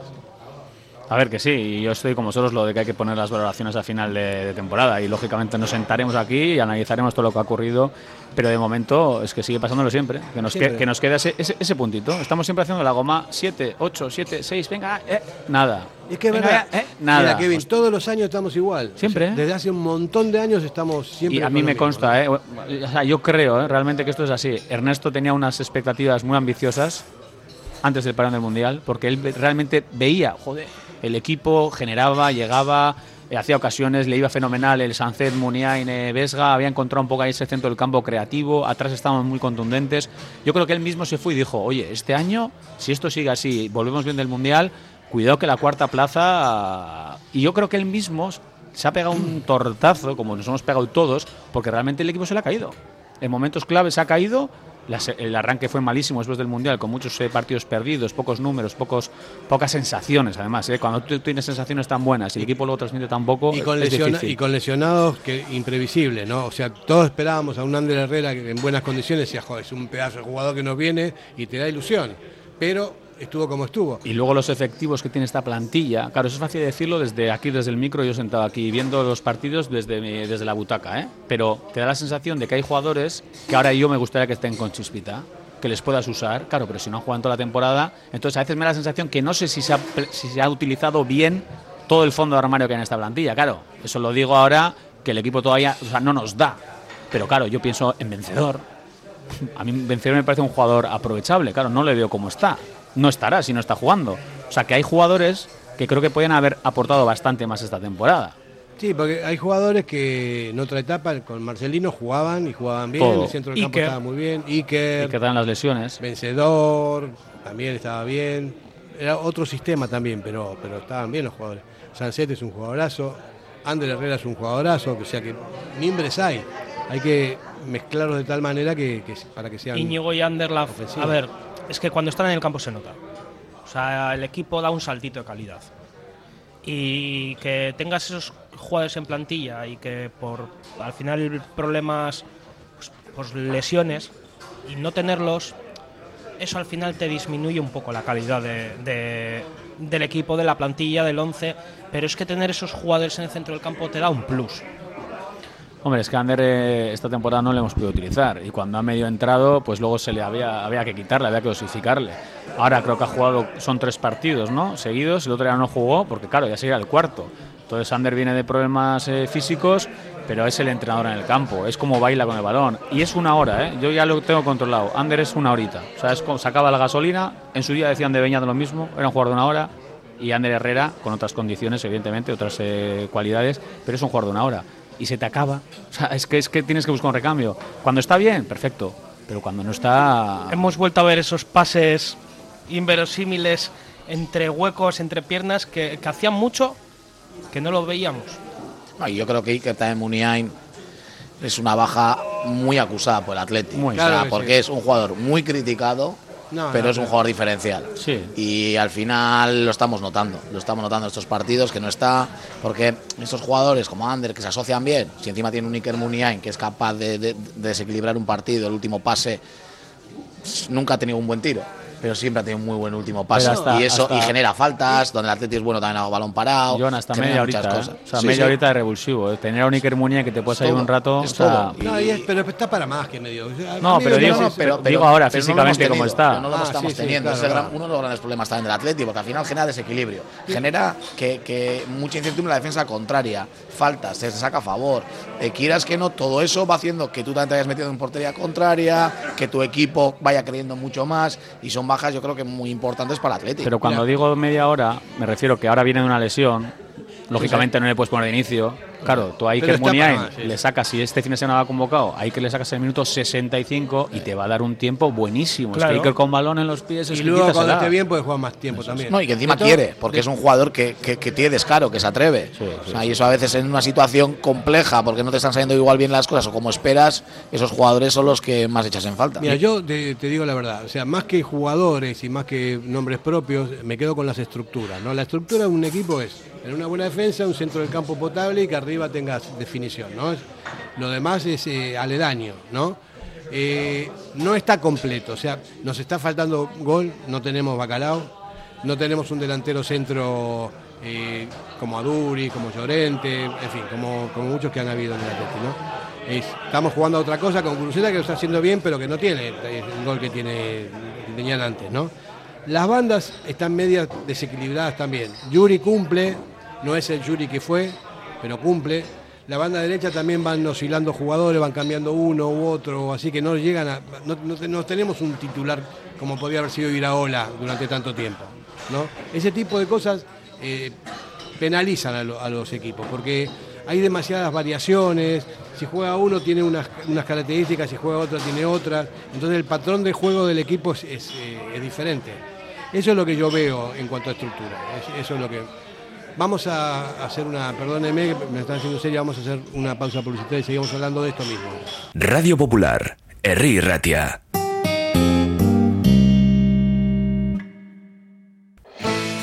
A ver, que sí, y yo estoy como vosotros lo de que hay que poner las valoraciones a final de, de temporada y lógicamente nos sentaremos aquí y analizaremos todo lo que ha ocurrido, pero de momento es que sigue pasándolo siempre, que nos, que- nos queda ese, ese, ese puntito. Estamos siempre haciendo la goma 7, 8, 7, 6, venga, eh, nada. Y es que es Venga, verdad. eh, nada. Mira, Kevin, todos los años estamos igual. Siempre, O sea, ¿eh? desde hace un montón de años estamos siempre. Y a mí me consta, ¿eh? O sea, yo creo ¿eh? realmente que esto es así. Ernesto tenía unas expectativas muy ambiciosas antes del parón del Mundial, porque él realmente veía, joder, el equipo generaba, llegaba, eh, hacía ocasiones, le iba fenomenal el Sancet, Muniain, eh, Vesga, había encontrado un poco ahí ese centro del campo creativo, atrás estábamos muy contundentes. Yo creo que él mismo se fue y dijo, oye, este año, si esto sigue así, volvemos bien del Mundial, cuidado que la cuarta plaza... Y yo creo que él mismo se ha pegado un tortazo, como nos hemos pegado todos, porque realmente el equipo se le ha caído. En momentos claves se ha caído. Las- el arranque fue malísimo después del Mundial, con muchos eh, partidos perdidos, pocos números, pocos, pocas sensaciones, además. eh. Cuando tú tienes sensaciones tan buenas y el equipo luego transmite tan poco, Y con, es lesiona- difícil. y con lesionados que imprevisibles, ¿no? O sea, todos esperábamos a un Ander Herrera que en buenas condiciones decía, joder, es un pedazo de jugador que nos viene y te da ilusión. Pero estuvo como estuvo. Y luego los efectivos que tiene esta plantilla. Claro, eso es fácil decirlo desde aquí, desde el micro, yo sentado aquí viendo los partidos desde, desde la butaca, ¿eh? Pero te da la sensación de que hay jugadores que ahora yo me gustaría que estén con chispita, que les puedas usar, claro, pero si no han jugado toda la temporada, entonces a veces me da la sensación que no sé si se ha, si se ha utilizado bien todo el fondo de armario que hay en esta plantilla. Claro, eso lo digo ahora que el equipo todavía o sea, no nos da. Pero claro, yo pienso en vencedor, a mí Vencedor me parece un jugador aprovechable, claro, no le veo cómo está. No estará si no está jugando. O sea que hay jugadores que creo que pueden haber aportado bastante más esta temporada. Sí, porque hay jugadores que en otra etapa con Marcelino jugaban y jugaban bien, Todo. el centro del campo Iker. estaba muy bien, Iker, Y que dan las lesiones. Vencedor, también estaba bien. Era otro sistema también, pero, pero estaban bien los jugadores. Sancet es un jugadorazo, Ander Herrera es un jugadorazo, o sea que mimbres hay. Hay que mezclarlos de tal manera que, que para que sean. Íñigo y Ander, la- a ver, es que cuando están en el campo se nota. O sea, el equipo da un saltito de calidad. Y que tengas esos jugadores en plantilla y que por al final problemas, pues, lesiones, y no tenerlos, eso al final te disminuye un poco la calidad de- del equipo, de la plantilla, del 11. Pero es que tener esos jugadores en el centro del campo te da un plus. Hombre, es que a Ander eh, esta temporada no le hemos podido utilizar. Y cuando ha medio entrado, pues luego se le había, había que quitarle, había que dosificarle. Ahora creo que ha jugado, son tres partidos, ¿no? Seguidos, el otro día no jugó, porque claro, ya sería el cuarto. Entonces Ander viene de problemas eh, físicos, pero es el entrenador en el campo, es como baila con el balón. Y es una hora, ¿eh? Yo ya lo tengo controlado. Ander es una horita. O sea, es como sacaba la gasolina, en su día decían de Beñat lo mismo, era un jugador de una hora. Y Ander Herrera, con otras condiciones, evidentemente, otras eh, cualidades, pero es un jugador de una hora. Y se te acaba. O sea, es que, es que tienes que buscar un recambio. Cuando está bien, perfecto. pero cuando no está... Hemos vuelto a ver esos pases inverosímiles entre huecos, entre piernas, que, que hacían mucho que no lo veíamos. No, yo creo que Iker también Muniain es una baja muy acusada por el Atlético. Muy, o sea, claro porque es un jugador muy criticado, No, pero no, es un jugador diferencial. Sí. Y al final lo estamos notando, lo estamos notando en estos partidos que no está, porque estos jugadores como Ander que se asocian bien, si encima tiene un Iker Muniain que es capaz de, de- de desequilibrar un partido, el último pase nunca ha tenido un buen tiro. Pero siempre ha tenido un muy buen último pase. Pero hasta- y eso y hasta- genera faltas, donde el Atlético es bueno también a balón parado. Joan, hasta media muchas horita, ¿eh? cosas. O sea, Sí, media sí. horita de revulsivo. ¿eh? Tener a un Iker Muniain que te puedes Es ir un rato. es o sea, todo. No, y es- pero está para más que medio. O sea, No, pero digo- parece- pero- digo ahora, pero no físicamente, hemos como está. pero no lo Ah, estamos sí, sí, teniendo. claro, es gran- uno de los grandes problemas también del Atlético, porque al final genera desequilibrio. Genera que, que mucha incertidumbre en la defensa contraria, faltas, se saca a favor. Eh, quieras que no, todo eso va haciendo que tú también te hayas metido en portería contraria, que tu equipo vaya creyendo mucho más, y son bajas, yo creo que muy importantes para el Atlético. Pero cuando digo media hora, me refiero que ahora viene de una lesión. Lógicamente no le puedes poner de inicio. Claro, tú a Iker Muniain sí. le sacas, si este fin de semana va convocado, a Iker le sacas el minuto 65 y te va a dar un tiempo buenísimo. Es Claro. que Iker con balón en los pies es Y luego cuando esté bien puede jugar más tiempo también. No, y que encima quiere, porque de- es un jugador que, que- que tiene descaro, que se atreve. O sea, y eso a veces en una situación compleja, porque no te están saliendo igual bien las cosas o como esperas, esos jugadores son los que más echas en falta. Mira, yo te, te digo la verdad, o sea, más que jugadores y más que nombres propios, me quedo con las estructuras, ¿no? La estructura de un equipo es en una buena defensa, un centro del campo potable y que arriba tengas definición, ¿no? Lo demás es eh, aledaño, ¿no? Eh, no está completo, o sea, nos está faltando gol, no tenemos bacalao, no tenemos un delantero centro eh, como Aduri, como Llorente, en fin, como, muchos que han habido en el Atlético, ¿no? Es- estamos jugando a otra cosa con Cruzeta que lo está haciendo bien, pero que no tiene eh, el gol que, tiene, que antes, ¿no? Las bandas están medias desequilibradas también. Yuri cumple, no es el Yuri que fue, pero cumple. La banda derecha también van oscilando jugadores, van cambiando uno u otro, así que no llegan a. No, no no tenemos un titular como podía haber sido Iraola durante tanto tiempo. ¿no? Ese tipo de cosas eh, penalizan a, lo- a los equipos, porque hay demasiadas variaciones. Si juega uno tiene unas, unas características, si juega otro tiene otras. Entonces el patrón de juego del equipo es, eh, es diferente. Eso es lo que yo veo en cuanto a estructura. Es- eso es lo que. Vamos a hacer una, perdónenme, que me están haciendo serio, vamos a hacer una pausa publicitaria y seguimos hablando de esto mismo. Radio Popular, Herri Ratia.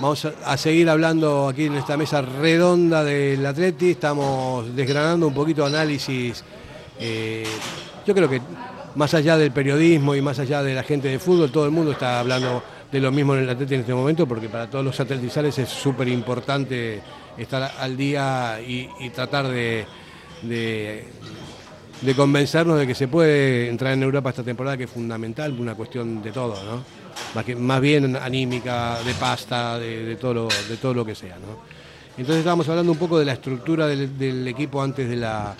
Vamos a, seguir hablando aquí en esta mesa redonda del Atleti. Estamos desgranando un poquito análisis. eh, yo creo que más allá del periodismo y más allá de la gente de fútbol, todo el mundo está hablando de lo mismo en el Atleti en este momento, porque para todos los atletizales es súper importante estar al día y, y tratar de, de- de convencernos de que se puede entrar en Europa esta temporada, que es fundamental, una cuestión de todo, ¿no? Más, que, más bien anímica, de pasta, de, de todo, lo, de todo lo que sea, ¿no? Entonces estábamos hablando un poco de la estructura del, del equipo antes de la,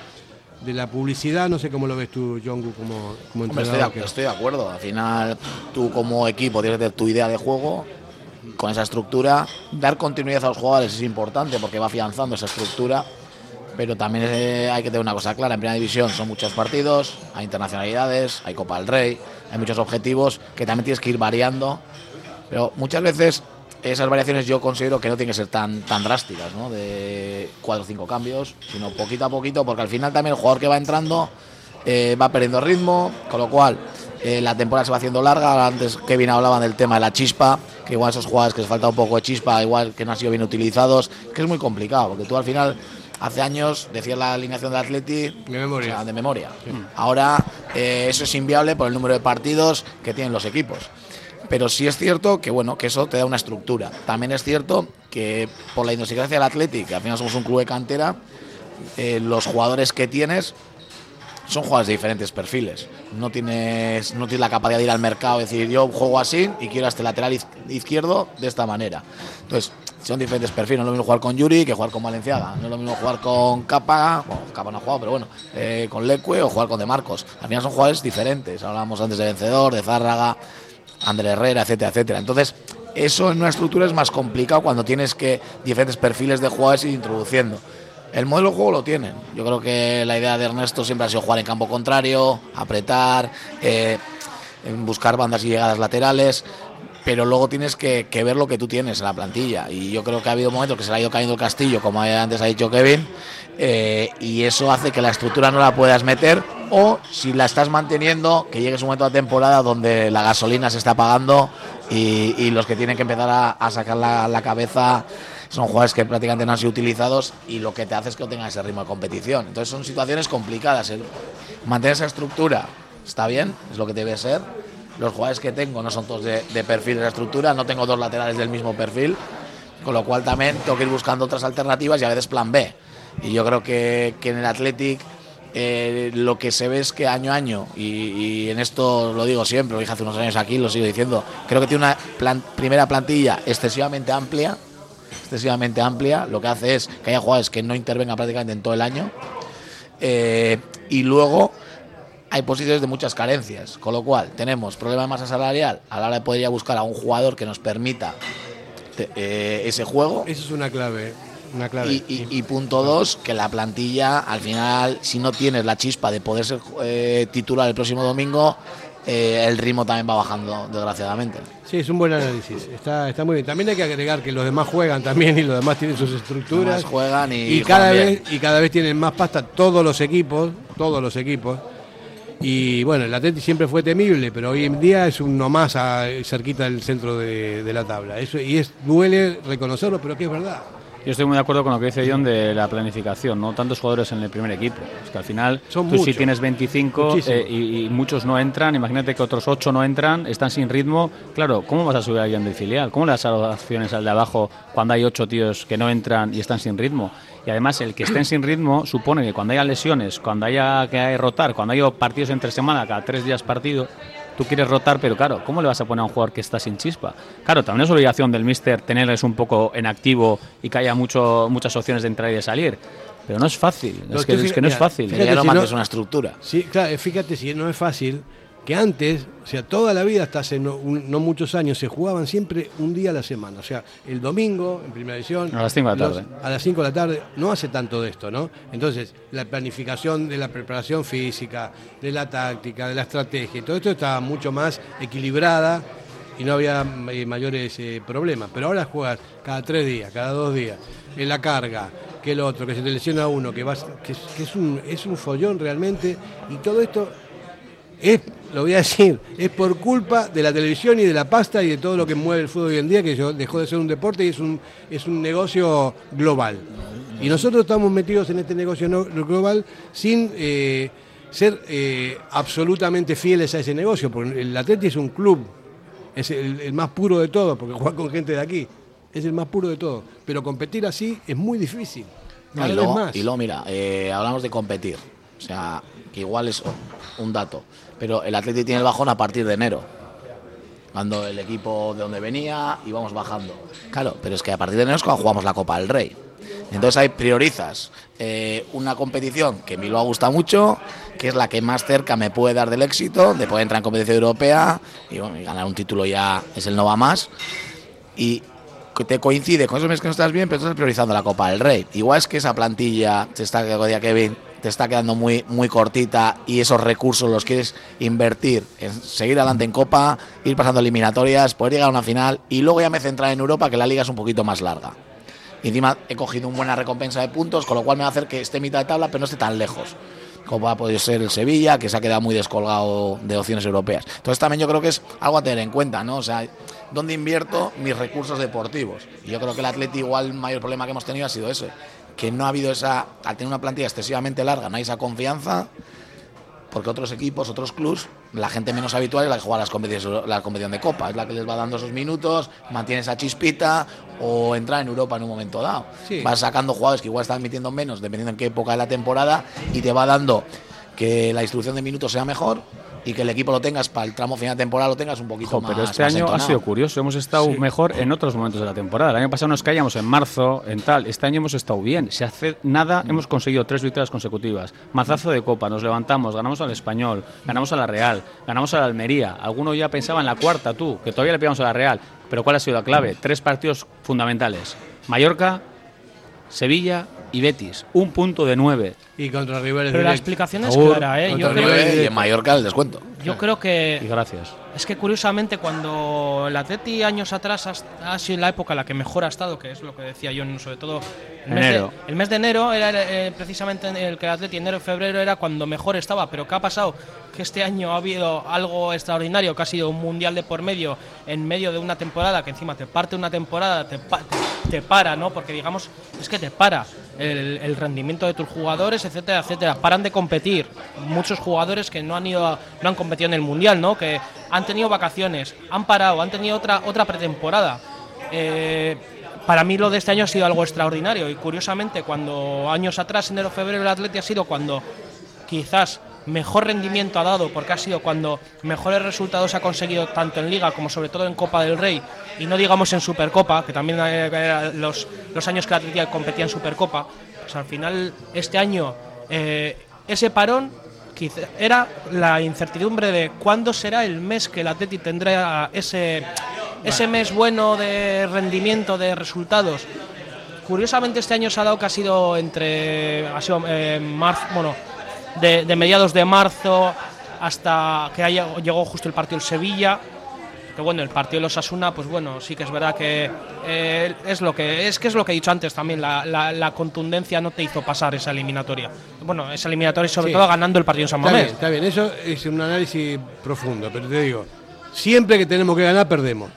de la publicidad, no sé cómo lo ves tú, Jongu, como, como Hombre, estoy, entrenador. de, que- estoy de acuerdo. Al final, tú como equipo tienes tener tu idea de juego con esa estructura. Dar continuidad a los jugadores es importante porque va afianzando esa estructura. Pero también hay que tener una cosa clara. En primera división son muchos partidos, hay internacionalidades, hay Copa del Rey, hay muchos objetivos que también tienes que ir variando. Pero muchas veces esas variaciones yo considero que no tienen que ser tan, tan drásticas. De cuatro o cinco cambios, sino poquito a poquito, porque al final también el jugador que va entrando eh, va perdiendo ritmo, con lo cual eh, la temporada se va haciendo larga. Antes Kevin hablaban del tema de la chispa, que igual esos jugadores que les falta un poco de chispa, igual que no han sido bien utilizados, que es muy complicado, porque tú al final, hace años, decías la alineación del Atleti de memoria. o sea, de memoria. Ahora eh, eso es inviable por el número de partidos que tienen los equipos. Pero sí es cierto que bueno, que eso te da una estructura. También es cierto que por la idiosincrasia del Athletic, que al final somos un club de cantera, eh, los jugadores que tienes son jugadores de diferentes perfiles. No tienes, no tienes la capacidad de ir al mercado y decir yo juego así y quiero a este lateral iz- izquierdo de esta manera. Entonces, son diferentes perfiles. No es lo mismo jugar con Yuri que jugar con Valenciaga. No es lo mismo jugar con Capa, bueno, Capa no ha jugado, pero bueno, eh, con Leque o jugar con De Marcos. Al final son jugadores diferentes. Hablábamos antes de Vencedor, de Zárraga, André Herrera, etcétera, etcétera. Entonces, eso en una estructura es más complicado cuando tienes que diferentes perfiles de jugadores ir introduciendo. El modelo de juego lo tienen. Yo creo que la idea de Ernesto siempre ha sido jugar en campo contrario, apretar, eh, buscar bandas y llegadas laterales, pero luego tienes que, que ver lo que tú tienes en la plantilla. Y yo creo que ha habido momentos que se le ha ido cayendo el castillo, como antes ha dicho Kevin, eh, y eso hace que la estructura no la puedas meter, o si la estás manteniendo, que llegues un momento de temporada donde la gasolina se está pagando y, y los que tienen que empezar a, a sacar la, la cabeza son jugadores que prácticamente no han sido utilizados y lo que te hace es que no tengan ese ritmo de competición. Entonces son situaciones complicadas. Mantener esa estructura está bien, es lo que debe ser. Los jugadores que tengo no son todos de, de perfil de la estructura, no tengo dos laterales del mismo perfil, con lo cual también tengo que ir buscando otras alternativas y a veces plan B. Y yo creo que, que en el Athletic eh, lo que se ve es que año a año, y, y en esto lo digo siempre, lo dije hace unos años aquí, lo sigo diciendo, creo que tiene una plan- primera plantilla excesivamente amplia, excesivamente amplia, lo que hace es que haya jugadores que no intervengan prácticamente en todo el año, eh, y luego hay posiciones de muchas carencias, con lo cual tenemos problema de masa salarial a la hora de poder ir a buscar a un jugador que nos permita eh, ese juego. Esa es una clave. Una clave. Y, y- y punto dos, que la plantilla, al final, si no tienes la chispa de poder ser eh, titular el próximo domingo, eh, el ritmo también va bajando, desgraciadamente. Sí, es un buen análisis. Está, está muy bien. También hay que agregar que los demás juegan también y los demás tienen sus estructuras. Los demás juegan y cada vez y cada vez tienen más pasta todos los equipos, todos los equipos. Y bueno, el Atleti siempre fue temible, pero hoy en día es uno más cerquita del centro de, de la tabla. Eso, y es duele reconocerlo, pero que es verdad. Yo estoy muy de acuerdo con lo que dice John de la planificación, no tantos jugadores en el primer equipo. Es que al final Son tú si muchos. tienes 25 Muchísimos. eh, y, y muchos no entran, imagínate que otros 8 no entran, están sin ritmo. Claro, ¿cómo vas a subir a alguien del filial? ¿Cómo le das opciones al de abajo cuando hay 8 tíos que no entran y están sin ritmo? Y además el que estén sin ritmo supone que cuando haya lesiones, cuando haya que rotar, cuando haya partidos entre semana, cada tres días partido, tú quieres rotar, pero claro, ¿cómo le vas a poner a un jugador que está sin chispa? Claro, también es obligación del míster tenerles un poco en activo y que haya mucho, muchas opciones de entrar y de salir. Pero no es fácil, No, es, que, tú es que no es fácil. fíjate si no- una estructura. Sí, claro, fíjate si no es fácil, que antes, o sea, toda la vida, hasta hace no, un- no muchos años, se jugaban siempre un día a la semana. O sea, el domingo, en primera edición. A las cinco de la tarde. A las 5 de la tarde, no hace tanto de esto, ¿no? Entonces, la planificación de la preparación física, de la táctica, de la estrategia, y todo esto estaba mucho más equilibrada y no había eh, mayores eh, problemas. Pero ahora juegas cada tres días, cada dos días, en la carga, que el otro, que se te lesiona uno, que, vas, que, que es, un, es un follón realmente, y todo esto es lo voy a decir, es por culpa de la televisión y de la pasta y de todo lo que mueve el fútbol hoy en día, que dejó de ser un deporte y es un, es un negocio global. Y nosotros estamos metidos en este negocio no- global sin eh, ser eh, absolutamente fieles a ese negocio, porque el Atleti es un club, es el, el más puro de todos, porque juega con gente de aquí, es el más puro de todos. Pero competir así es muy difícil. No, Cada y, vez luego, más. y luego, mira, eh, hablamos de competir. O sea, que igual es un dato. Pero el Atleti tiene el bajón a partir de enero. Cuando el equipo de donde venía íbamos bajando. Claro, pero es que a partir de enero es cuando jugamos la Copa del Rey. Entonces ahí priorizas eh, una competición que a mí lo gusta mucho, que es la que más cerca me puede dar del éxito, de poder entrar en competición europea y, bueno, y ganar un título ya es el no va más. Y que te coincide con esos meses que no estás bien, pero estás priorizando la Copa del Rey. Igual es que esa plantilla, te está, decía Kevin, te está quedando muy, muy cortita y esos recursos los quieres invertir en seguir adelante en Copa, ir pasando eliminatorias, poder llegar a una final y luego ya me centrar en Europa, que la liga es un poquito más larga. Y encima he cogido una buena recompensa de puntos, con lo cual me va a hacer que esté mitad de tabla, pero no esté tan lejos. Como ha podido ser el Sevilla, que se ha quedado muy descolgado de opciones europeas. Entonces también yo creo que es algo a tener en cuenta, ¿no? O sea, ¿dónde invierto mis recursos deportivos? Y yo creo que el Atleti igual el mayor problema que hemos tenido ha sido ese. Que no ha habido esa, al tener una plantilla excesivamente larga, no hay esa confianza, porque otros equipos, otros clubs, la gente menos habitual es la que juega las competiciones, la competición de Copa, es la que les va dando esos minutos, mantiene esa chispita o entrar en Europa en un momento dado. Sí. Vas sacando jugadores que igual están metiendo menos, dependiendo en qué época de la temporada, y te va dando que la distribución de minutos sea mejor y que el equipo lo tengas para el tramo final de temporada lo tengas un poquito Jo, más. pero este más año ha sido curioso, hemos estado mejor en otros momentos de la temporada. El año pasado nos caíamos en marzo, en tal. Este año hemos estado bien. Si hace nada, hemos conseguido tres victorias consecutivas. Mazazo de Copa, nos levantamos, ganamos al Español, ganamos a la Real, ganamos a la Almería. Alguno ya pensaba en la cuarta, tú, que todavía le pegamos a la Real. Pero ¿cuál ha sido la clave? Tres partidos fundamentales. Mallorca, Sevilla y Betis. Un punto de nueve. Y contra rivales Pero la directos. explicación es clara, ¿eh? Yo Contra creo, y que, en Mallorca el descuento. Yo creo que Y gracias. Es que curiosamente cuando el Atleti años atrás ha, ha sido la época en la que mejor ha estado, que es lo que decía yo, sobre todo el mes, Enero. de, el mes de enero era eh, precisamente el que el Atleti enero y febrero era cuando mejor estaba, pero ¿qué ha pasado? Que este año ha habido algo extraordinario, que ha sido un mundial de por medio, en medio de una temporada, que encima te parte una temporada, te, pa- te, te para, ¿no? Porque digamos, es que te para el, el rendimiento de tus jugadores, etcétera, etcétera. Paran de competir. Muchos jugadores que no han ido, a- no han competido en el mundial, ¿no? Que han tenido vacaciones, han parado, han tenido otra otra pretemporada. Eh, para mí lo de este año ha sido algo extraordinario y curiosamente cuando años atrás, enero, febrero, el Atleti ha sido cuando quizás mejor rendimiento ha dado porque ha sido cuando mejores resultados ha conseguido tanto en Liga como sobre todo en Copa del Rey y no digamos en Supercopa, que también eh, los, los años que el Atleti competía en Supercopa, pues al final este año eh, ese parón quizá- era la incertidumbre de cuándo será el mes que el Atleti tendrá ese, ese mes bueno de rendimiento, de resultados. Curiosamente este año se ha dado que ha sido entre ha sido eh, marzo, bueno, de, de mediados de marzo hasta que haya, llegó justo el partido del Sevilla. Que bueno, el partido de los Asuna, pues bueno, sí que es verdad que eh, es lo que es que es lo que he dicho antes también, la, la- la contundencia no te hizo pasar esa eliminatoria. Bueno, esa eliminatoria sobre Sí. todo ganando el partido en San Está Mamés. bien, está bien, eso es un análisis profundo, pero te digo, siempre que tenemos que ganar, perdemos.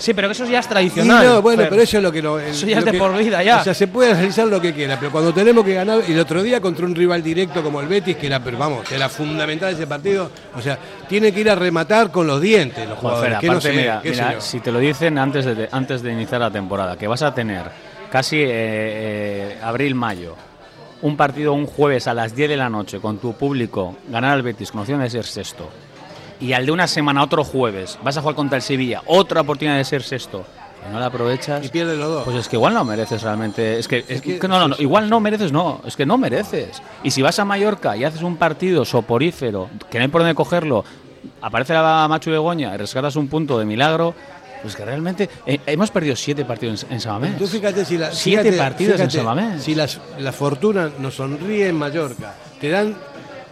Sí, pero que eso ya es Y tradicional. no, bueno, Fer. pero eso es lo que lo. el- Eso ya es lo de que- por vida, ya. O sea, se puede realizar lo que quiera, pero cuando tenemos que ganar, y el otro día contra un rival directo como el Betis, que era, pero vamos, era fundamental ese partido, o sea, tiene que ir a rematar con los dientes los jugadores. que no aparte, sé, mira, mira, si te lo dicen antes de, antes de iniciar la temporada, que vas a tener casi eh, eh, abril-mayo, un partido un jueves a las 10 de la noche con tu público, ganar al Betis con opción de ser sexto, y al de una semana otro jueves, vas a jugar contra el Sevilla, otra oportunidad de ser sexto, y no la aprovechas. Y pierde los dos. Pues es que igual no mereces realmente. Es que, es que- que no, no, igual no mereces, no. Es que no mereces. Y si vas a Mallorca y haces un partido soporífero, que no hay por dónde cogerlo, aparece la Machu Begoña y rescatas un punto de milagro, pues que realmente eh, hemos perdido siete partidos en, en Samamés. Tú fíjate si la, Siete fíjate- partidos en Samamés. Si las- la fortuna nos sonríe en Mallorca, te dan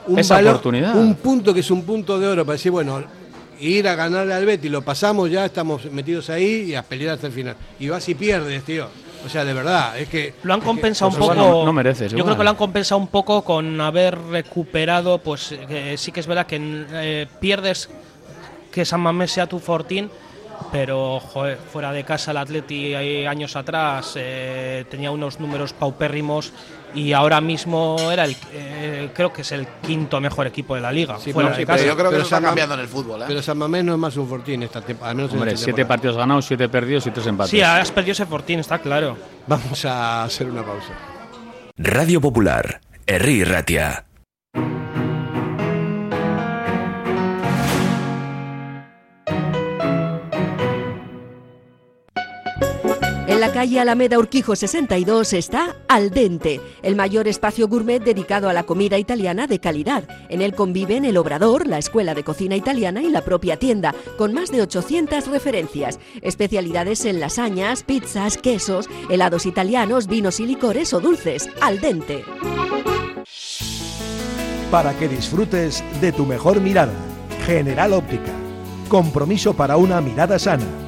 un Esa valor, oportunidad. un punto que es un punto de oro para decir, bueno, ir a ganarle al Betis, lo pasamos ya, estamos metidos ahí y a pelear hasta el final. Y vas y pierdes, tío. O sea, de verdad, es que lo han compensado un poco. no- no mereces, Yo igual. creo que lo han compensado un poco con haber recuperado, pues eh, sí que es verdad que eh, pierdes que San Mamés sea tu fortín, pero joder, fuera de casa el Atleti años atrás eh, tenía unos números paupérrimos y ahora mismo era el, eh, creo que es el quinto mejor equipo de la liga. Sí, fuera pero- de sí, casa. Pero yo creo que Pero eso está cambiando en el fútbol, ¿eh? Pero San Mamés no es más un fortín esta temporada, al menos en Hombre, esta siete partidos ganados, siete perdidos y tres empates. Sí, has perdido ese fortín, está claro. Vamos a hacer una pausa. Radio Popular, Herri Ratia. En la calle Alameda Urquijo 62 está Al Dente, el mayor espacio gourmet dedicado a la comida italiana de calidad. En él conviven el Obrador, la Escuela de Cocina Italiana y la propia tienda, con más de 800 referencias. Especialidades en lasañas, pizzas, quesos, helados italianos, vinos y licores o dulces. Al Dente. Para que disfrutes de tu mejor mirada. General Óptica. Compromiso para una mirada sana.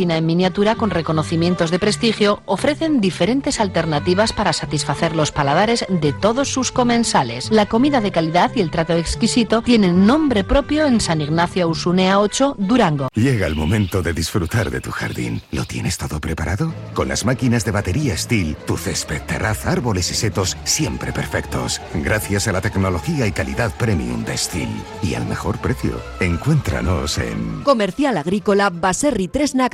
en miniatura con reconocimientos de prestigio ofrecen diferentes alternativas para satisfacer los paladares de todos sus comensales. La comida de calidad y el trato exquisito tienen nombre propio en San Ignacio Usunea 8, Durango. Llega el momento de disfrutar de tu jardín. ¿Lo tienes todo preparado? Con las máquinas de batería Steel, tu césped, terraza, árboles y setos siempre perfectos. Gracias a la tecnología y calidad premium de Steel. Y al mejor precio. Encuéntranos en... Comercial Agrícola Baserri Tresnac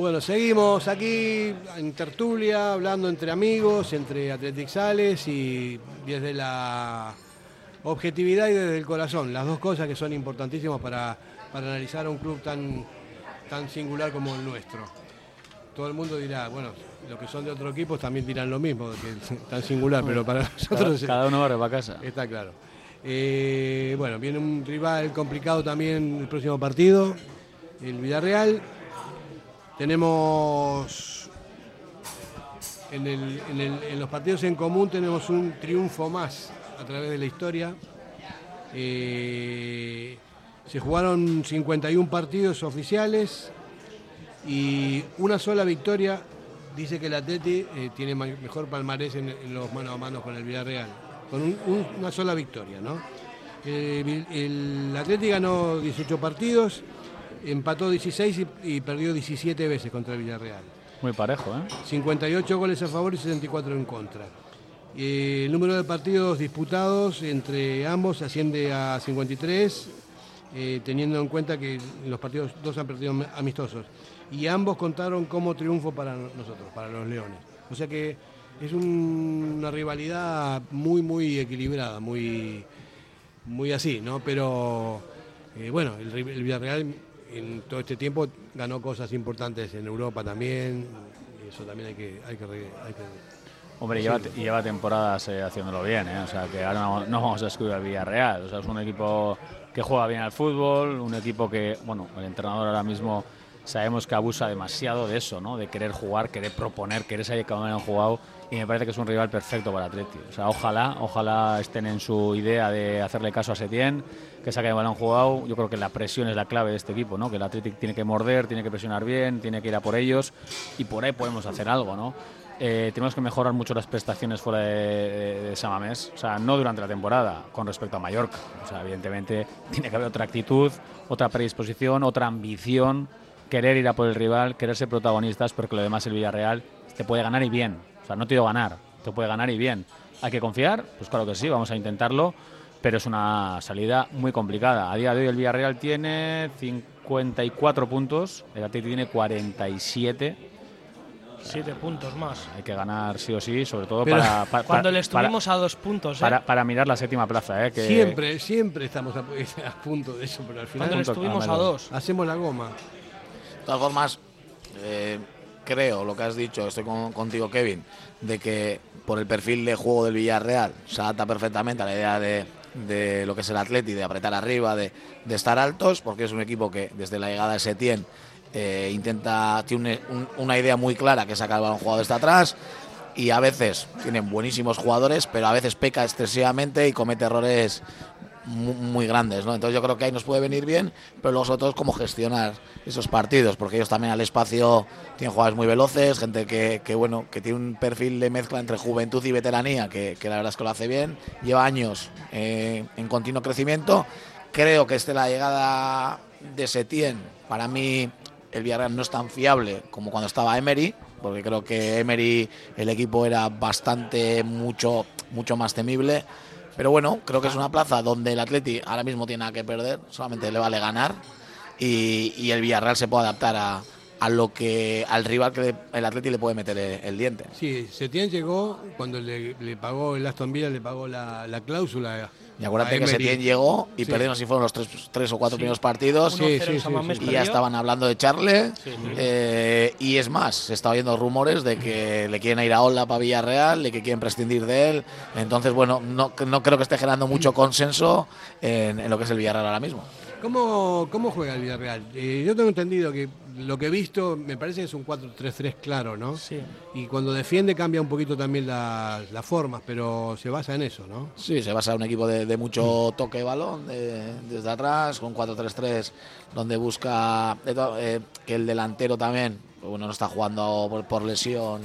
Bueno, seguimos aquí en tertulia, hablando entre amigos, entre Athletic Sales y desde la objetividad y desde el corazón, las dos cosas que son importantísimas para, para analizar a un club tan, tan singular como el nuestro. Todo el mundo dirá, bueno, los que son de otro equipo también dirán lo mismo, que es tan singular, pero para nosotros... Cada, cada uno va a casa. Está claro. Eh, bueno, viene un rival complicado también el próximo partido, el Villarreal. Tenemos en, el- en los partidos en común tenemos un triunfo más a través de la historia. Eh, se jugaron 51 partidos oficiales y una sola victoria. Dice que el Atleti eh, tiene mejor palmarés en, los mano a mano con el Villarreal, con un- un- una sola victoria. ¿no? Eh, el Atleti ganó 18 partidos, empató 16 y, y perdió 17 veces contra el Villarreal. Muy parejo, ¿eh? 58 goles a favor y 64 en contra. Eh, el número de partidos disputados entre ambos asciende a 53, eh, teniendo en cuenta que los partidos dos han perdido amistosos. Y ambos contaron como triunfo para nosotros, para los Leones. O sea que es un- una rivalidad muy, muy equilibrada, muy, muy así, ¿no? Pero eh, bueno, el Villarreal en todo este tiempo ganó cosas importantes en Europa también. Y eso también hay que, hay que, hay que Hombre, lleva, lleva temporadas eh, haciéndolo bien, ¿eh? O sea, que ahora no, no vamos a excluir al Villarreal. O sea, es un equipo que juega bien al fútbol, un equipo que, bueno, el entrenador ahora mismo sabemos que abusa demasiado de eso, ¿no? De querer jugar, querer proponer, querer saber que han jugado y me parece que es un rival perfecto para Atleti. O sea, ojalá, ojalá estén en su idea de hacerle caso a Setién, que saque el balón jugado. Yo creo que la presión es la clave de este equipo, ¿no? Que el Athletic tiene que morder, tiene que presionar bien, tiene que ir a por ellos y por ahí podemos hacer algo, ¿no? eh, tenemos que mejorar mucho las prestaciones fuera de, de, Samamés, o sea, no durante la temporada, con respecto a Mallorca. O sea, evidentemente tiene que haber otra actitud, otra predisposición, otra ambición, querer ir a por el rival, querer ser protagonistas, porque lo demás el Villarreal te puede ganar y bien. O sea, no te digo ganar, te puede ganar y bien. ¿Hay que confiar? Pues claro que sí, vamos a intentarlo, pero es una salida muy complicada. A día de hoy el Villarreal tiene 54 puntos, el Atleti tiene 47 Siete puntos más. Hay que ganar sí o sí, sobre todo para, para, Cuando le estuvimos a dos puntos. ¿eh? Para, para, mirar la séptima plaza. ¿eh? Que siempre, siempre estamos a, a, punto de eso, pero al final. Cuando le estuvimos a dos. Hacemos la goma. De todas formas, eh, creo lo que has dicho, estoy con, contigo, Kevin, de que por el perfil de juego del Villarreal se adapta perfectamente a la idea de, de lo que es el Atleti, de apretar arriba, de, de, estar altos, porque es un equipo que desde la llegada de Setién eh, intenta, tiene un, un, una idea muy clara que saca el balón jugado desde atrás y a veces tienen buenísimos jugadores, pero a veces peca excesivamente y comete errores muy, muy, grandes, ¿no? Entonces yo creo que ahí nos puede venir bien, pero luego sobre todo es cómo gestionar esos partidos, porque ellos también al espacio tienen jugadores muy veloces, gente que, que bueno, que tiene un perfil de mezcla entre juventud y veteranía, que, que la verdad es que lo hace bien, lleva años eh, en continuo crecimiento. Creo que este la llegada de Setién, para mí el Villarreal no es tan fiable como cuando estaba Emery, porque creo que Emery el equipo era bastante mucho mucho más temible. Pero bueno, creo que es una plaza donde el Atleti ahora mismo tiene nada que perder, solamente le vale ganar y, y el Villarreal se puede adaptar a, a lo que al rival que el Atleti le puede meter el, el, diente. Sí, Setién llegó cuando le, le, pagó el Aston Villa, le pagó la, la cláusula. Y acuérdate que Setién llegó y sí. perdieron si fueron los tres, tres o cuatro sí. primeros partidos sí, sí, y ya estaban hablando de Charle eh, y es más, se está oyendo rumores de que le quieren ir a Ola para Villarreal, de que quieren prescindir de él, entonces bueno, no, no creo que esté generando mucho consenso en, en lo que es el Villarreal ahora mismo. ¿Cómo, ¿Cómo juega el Villarreal? Eh, yo tengo entendido que lo que he visto me parece que es un 4-3-3 claro, ¿no? Sí. Y cuando defiende cambia un poquito también las la formas, pero se basa en eso, ¿no? Sí, se basa en un equipo de, de mucho toque de balón de, desde atrás, con 4-3-3, donde busca eh, que el delantero también, pues bueno, no está jugando por, por lesión,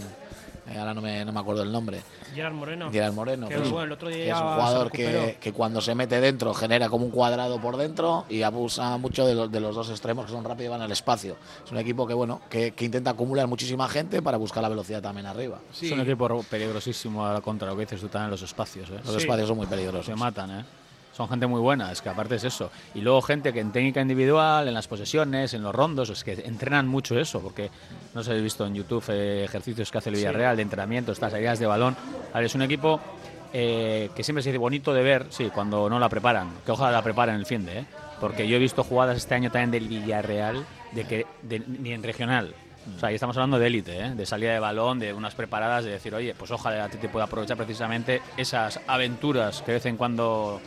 eh, ahora no me, no me acuerdo el nombre. Gerard Moreno. Gerard Moreno. Que, pues, bueno, el otro día es un jugador que, que, cuando se mete dentro genera como un cuadrado por dentro y abusa mucho de los, de los dos extremos que son rápidos y van al espacio. Es un equipo que bueno que, que, intenta acumular muchísima gente para buscar la velocidad también arriba. Sí. Es un equipo peligrosísimo a la contra lo que dices tú también los espacios. ¿eh? Los sí. espacios son muy peligrosos. Se matan, ¿eh? Son gente muy buena, es que aparte es eso. Y luego gente que en técnica individual, en las posesiones, en los rondos, es que entrenan mucho eso, porque no sé, he visto en YouTube eh, ejercicios que hace el Villarreal sí. de entrenamiento, estas salidas de balón. A ver, es un equipo eh, que siempre se dice bonito de ver, sí, cuando no la preparan, que ojalá la preparen el fin de, ¿eh? porque yo he visto jugadas este año también del Villarreal, de que de, ni en regional, o sea, ahí estamos hablando de élite, ¿eh? de salida de balón, de unas preparadas, de decir, oye, pues ojalá a ti te pueda aprovechar precisamente esas aventuras que de vez en cuando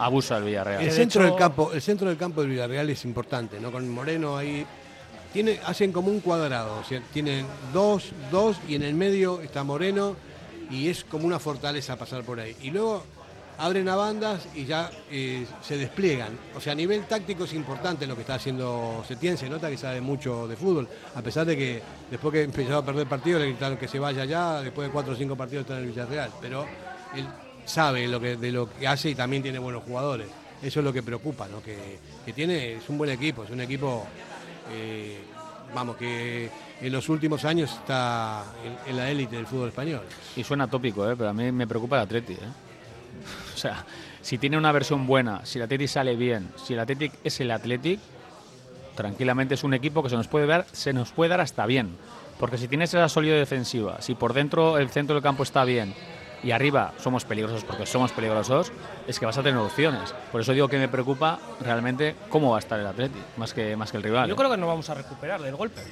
abusa el Villarreal. El centro, del campo, el centro del campo del Villarreal es importante, ¿no? Con Moreno ahí. Tiene, hacen como un cuadrado, o sea, tienen dos, dos y en el medio está Moreno y es como una fortaleza pasar por ahí. Y luego abren a bandas y ya eh, se despliegan. O sea, a nivel táctico es importante lo que está haciendo Setién, se nota que sabe mucho de fútbol, a pesar de que después que empezó a perder partidos le gritaron que se vaya ya, después de cuatro o cinco partidos está en el Villarreal. Pero el, sabe lo que, de lo que hace y también tiene buenos jugadores. Eso es lo que preocupa, ¿no? que, tiene, es un buen equipo, es un equipo, eh, vamos, que en los últimos años está en, la élite del fútbol español. Y suena tópico, ¿eh? pero a mí me preocupa el Atleti. ¿eh? O sea, si tiene una versión buena, si el Atleti sale bien, si el Athletic es el Athletic, tranquilamente es un equipo que se nos puede ver, se nos puede dar hasta bien. Porque si tienes esa solidez defensiva, si por dentro el centro del campo está bien, y arriba somos peligrosos porque somos peligrosos, es que vas a tener opciones. Por eso digo que me preocupa realmente cómo va a estar el Atleti, más que, más que el rival. Yo ¿eh? creo que nos vamos a recuperar del golpe.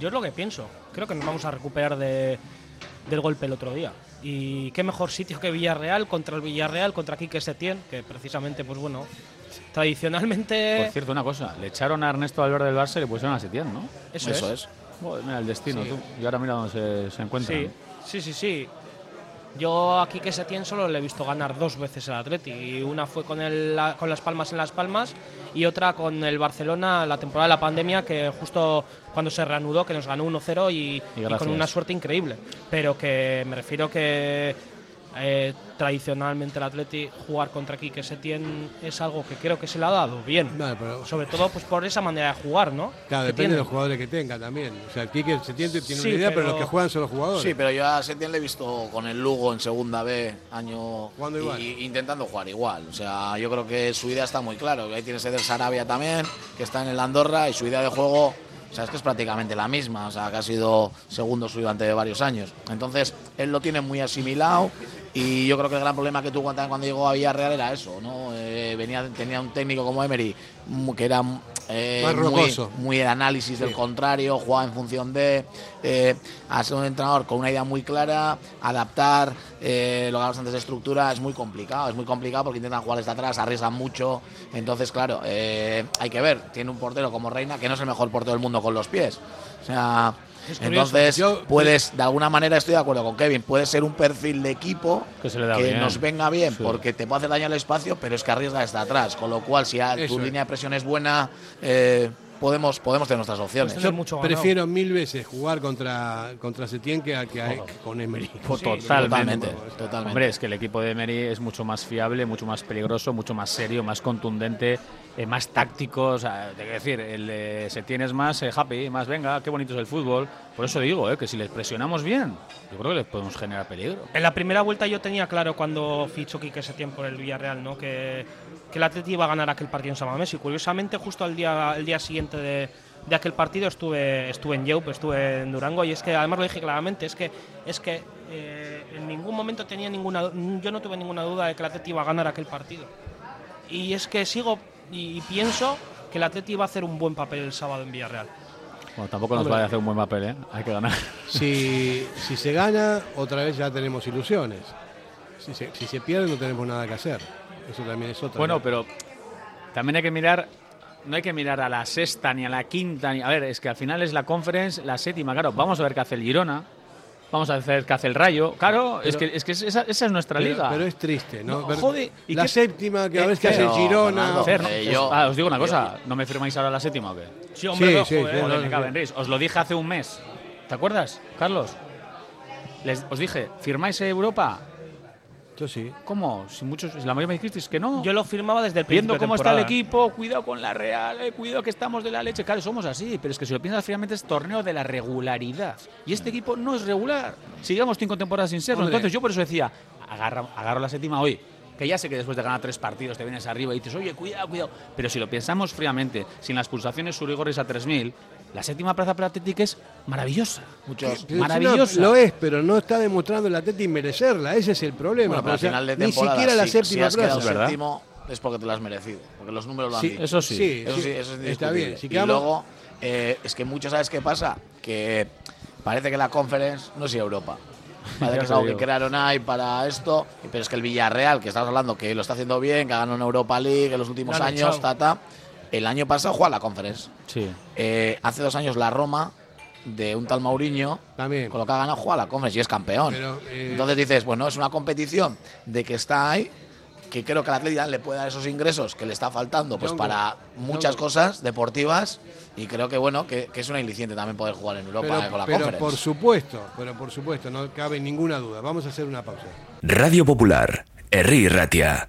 Yo es lo que pienso. Creo que nos vamos a recuperar de, del golpe el otro día. Y qué mejor sitio que Villarreal contra el Villarreal, contra Quique Setién, que precisamente, pues bueno, tradicionalmente... Por cierto, una cosa, le echaron a Ernesto Valverde del Barça y le pusieron a Setién, ¿no? Eso, Eso es. es. Joder, mira el destino, sí. tú. Y ahora mira dónde se, se encuentra. Sí. Sí, sí, sí. Yo aquí que Setién solo le he visto ganar dos veces el Atleti. Y una fue con, el, la- con las palmas en las palmas y otra con el Barcelona la temporada de la pandemia, que justo cuando se reanudó, que nos ganó 1-0 y, Y y con una suerte increíble. Pero que me refiero que eh, tradicionalmente el Atleti jugar contra Quique Setién es algo que creo que se le ha dado bien. Sobre todo pues por esa manera de jugar, ¿no? Claro, depende tiene. de los jugadores que tenga también. O sea, el Quique se tiene, Sí, una idea, pero... pero- los que juegan son los jugadores. Sí, pero yo a Setién le he visto con el Lugo en segunda B, año Jugando igual. y intentando jugar igual. O sea, yo creo que su idea está muy clara. Ahí tienes Eder Sarabia también, que está en el Andorra, y su idea de juego, o sea, es que es prácticamente la misma. O sea, que ha sido segundo suyo durante varios años. Entonces, él lo tiene muy asimilado. Y yo creo que el gran problema que tuvo cuando cuando llegó a Villarreal era eso, ¿no? Eh, venía, tenía un técnico como Emery mm, que era eh, muy, muy de análisis del contrario, jugaba en función de eh, a ser un entrenador con una idea muy clara, adaptar, eh, lo que hablamos antes de estructura, es muy complicado, es muy complicado porque intentan jugar desde atrás, arriesgan mucho, entonces claro, eh, hay que ver, tiene un portero como Reina que no es el mejor portero del mundo con los pies, o sea... Curioso. Entonces, Yo- puedes, de alguna manera estoy de acuerdo con Kevin, puede ser un perfil de equipo Que se le da bien. nos venga bien Sí. porque te puede hacer daño al espacio, pero es que arriesga desde atrás. Con lo cual, si a- tu es. línea de presión es buena, eh, podemos, podemos tener nuestras opciones. Yo prefiero mil veces jugar contra, contra Setién que, a- que a- con Emery. totalmente. totalmente. Hombre, es que el equipo de Emery es mucho más fiable, mucho más peligroso, mucho más serio, más contundente, eh, más táctico. O sea, te quiero decir, el de Setién es más eh, happy, más venga, qué bonito es el fútbol. Por eso digo, eh, que si les presionamos bien, yo creo que les podemos generar peligro. En la primera vuelta yo tenía claro cuando fichó Quique Setién por el Villarreal, ¿no? Que, que el Atleti iba a ganar aquel partido en San Mamés y curiosamente justo al día, el día siguiente de, de aquel partido estuve, estuve en Yeup, estuve en Durango y es que además lo dije claramente, es que, es que eh, en ningún momento tenía ninguna, yo no tuve ninguna duda de que el Atleti iba a ganar aquel partido. Y es que sigo y, y pienso que el Atleti va a hacer un buen papel el sábado en Villarreal. Bueno, tampoco nos va a hacer un buen papel, ¿eh? Hay que ganar. Si, si se gana, otra vez ya tenemos ilusiones. Si se, si se pierde, no tenemos nada que hacer. Eso también es otra. Bueno, ¿no? pero también hay que mirar, no hay que mirar a la sexta ni a la quinta. Ni, a ver, es que al final es la conference, la séptima. Claro, vamos a ver qué hace el Girona. Vamos a ver qué hace el Rayo. Claro, es que, es que esa, esa es nuestra Pero- liga. pero es triste, ¿no? Ver- joder, ¿y la qué- séptima, que a veces que hace el Girona. Fernando, Fer, eh, yo- ah, os digo una cosa, ¿no me firmáis ahora la séptima o qué? Sí, hombre, Sí, ojo, sí, sí, Joder, no, me. Os lo dije hace un mes. ¿Te acuerdas, Carlos? Les, os dije, ¿firmáis Europa? Sí. ¿Cómo? Si muchos, si la mayoría me dijisteis que no. Yo lo firmaba desde el principio Viendo de cómo está el equipo, cuidado con la Real, eh, cuidado que estamos de la leche. Claro, somos así, pero es que si lo piensas finalmente es torneo de la regularidad. Y este equipo no es regular. Sigamos cinco temporadas sin serlo. Entonces yo por eso decía, agarra, agarro la séptima hoy. Que ya sé que después de ganar tres partidos te vienes arriba y dices, oye, cuidado, cuidado. Pero si lo pensamos fríamente, sin las pulsaciones surigores a 3.000, la séptima plaza para Atlético es maravillosa. Muchos, Maravillosa. no, lo es, pero no está demostrando el Atleti merecerla. Ese es el problema. Bueno, pero O al sea, final de ni siquiera la si- séptima si has quedado plaza. séptimo es porque te lo has merecido, porque los números lo han Sí, dicho. eso sí. Sí, Eso sí, sí, eso es está bien. Si y luego, eh, es que muchos, ¿sabes qué pasa? Que parece que la conference no es Europa. Parece que es algo que crearon ahí para esto, pero es que el Villarreal, que estamos hablando que lo está haciendo bien, que ha ganado una Europa League en los últimos años, echado. ta, ta, el año pasado juega la conference. Sí. Eh, hace dos años la Roma, de un tal Mauriño, También. con lo que ha ganado, juega la conference y es campeón. Pero, eh, Entonces dices, bueno, es una competición de que está ahí, que creo que al Atlético le puede dar esos ingresos que le está faltando pues para muchas cosas deportivas y creo que bueno, que, que es una iliciente también poder jugar en Europa Pero, eh, con la pero conference. por supuesto, pero por supuesto, no cabe ninguna duda. Vamos a hacer una pausa. Radio Popular, Herri Ratia.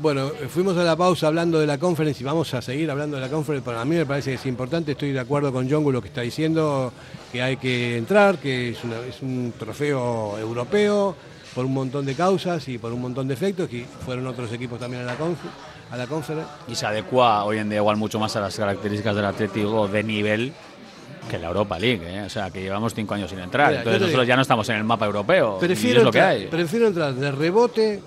Bueno, fuimos a la pausa hablando de la conferencia y vamos a seguir hablando de la conferencia. Para mí me parece que es importante, estoy de acuerdo con John con lo que está diciendo, que hay que entrar, que es, una- es un trofeo europeo por un montón de causas y por un montón de efectos, que fueron otros equipos también a la, conf a la conferencia. Y se adecua hoy en día igual mucho más a las características del Atlético de nivel que la Europa League. ¿eh? O sea, que llevamos cinco años sin entrar. Mira, Entonces nosotros digo, ya no estamos en el mapa europeo. y es lo que hay. prefiero entrar de rebote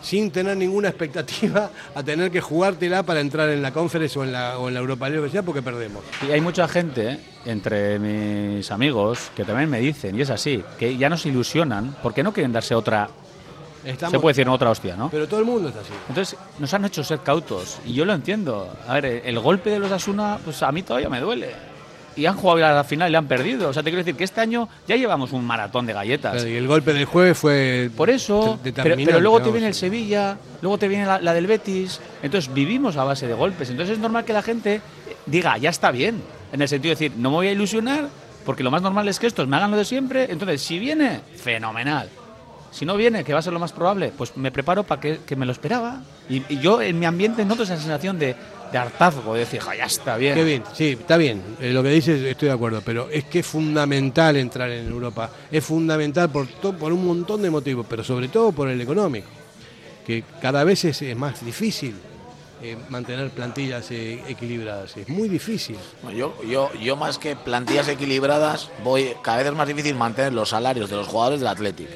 sin tener ninguna expectativa a tener que jugártela para entrar en la conferencia o en la, o en la Europa League, sea, porque perdemos. Y hay mucha gente entre mis amigos que también me dicen, y es así, que ya nos ilusionan porque no quieren darse otra. Estamos- se puede decir otra hostia, ¿no? Pero todo el mundo está así. Entonces nos han hecho ser cautos y yo lo entiendo. A ver, el golpe de los Asuna, pues a mí todavía me duele. Y han jugado a la final y le han perdido. O sea, te quiero decir que este año ya llevamos un maratón de galletas. Y el golpe del jueves fue. Por eso, pero, luego te viene el Sevilla, luego te viene la, la del Betis. Entonces vivimos a base de golpes. Entonces es normal que la gente diga, ya está bien. En el sentido de decir, no me voy a ilusionar, porque lo más normal es que estos me hagan lo de siempre. Entonces, si viene, fenomenal. Si no viene, que va a ser lo más probable, pues me preparo para que, que me lo esperaba. Y, y yo en mi ambiente noto esa sensación de, de hartazgo, de decir, "Ja, ya está bien. Qué bien, sí, está bien. Eh, lo que dices estoy de acuerdo, pero es que es fundamental entrar en Europa. Es fundamental por, to- por un montón de motivos, pero sobre todo por el económico. Que cada vez es, es más difícil eh, mantener plantillas eh, equilibradas. Es muy difícil. Bueno, Yo, yo, yo más que plantillas equilibradas, voy cada vez es más difícil mantener los salarios de los jugadores del Athletic.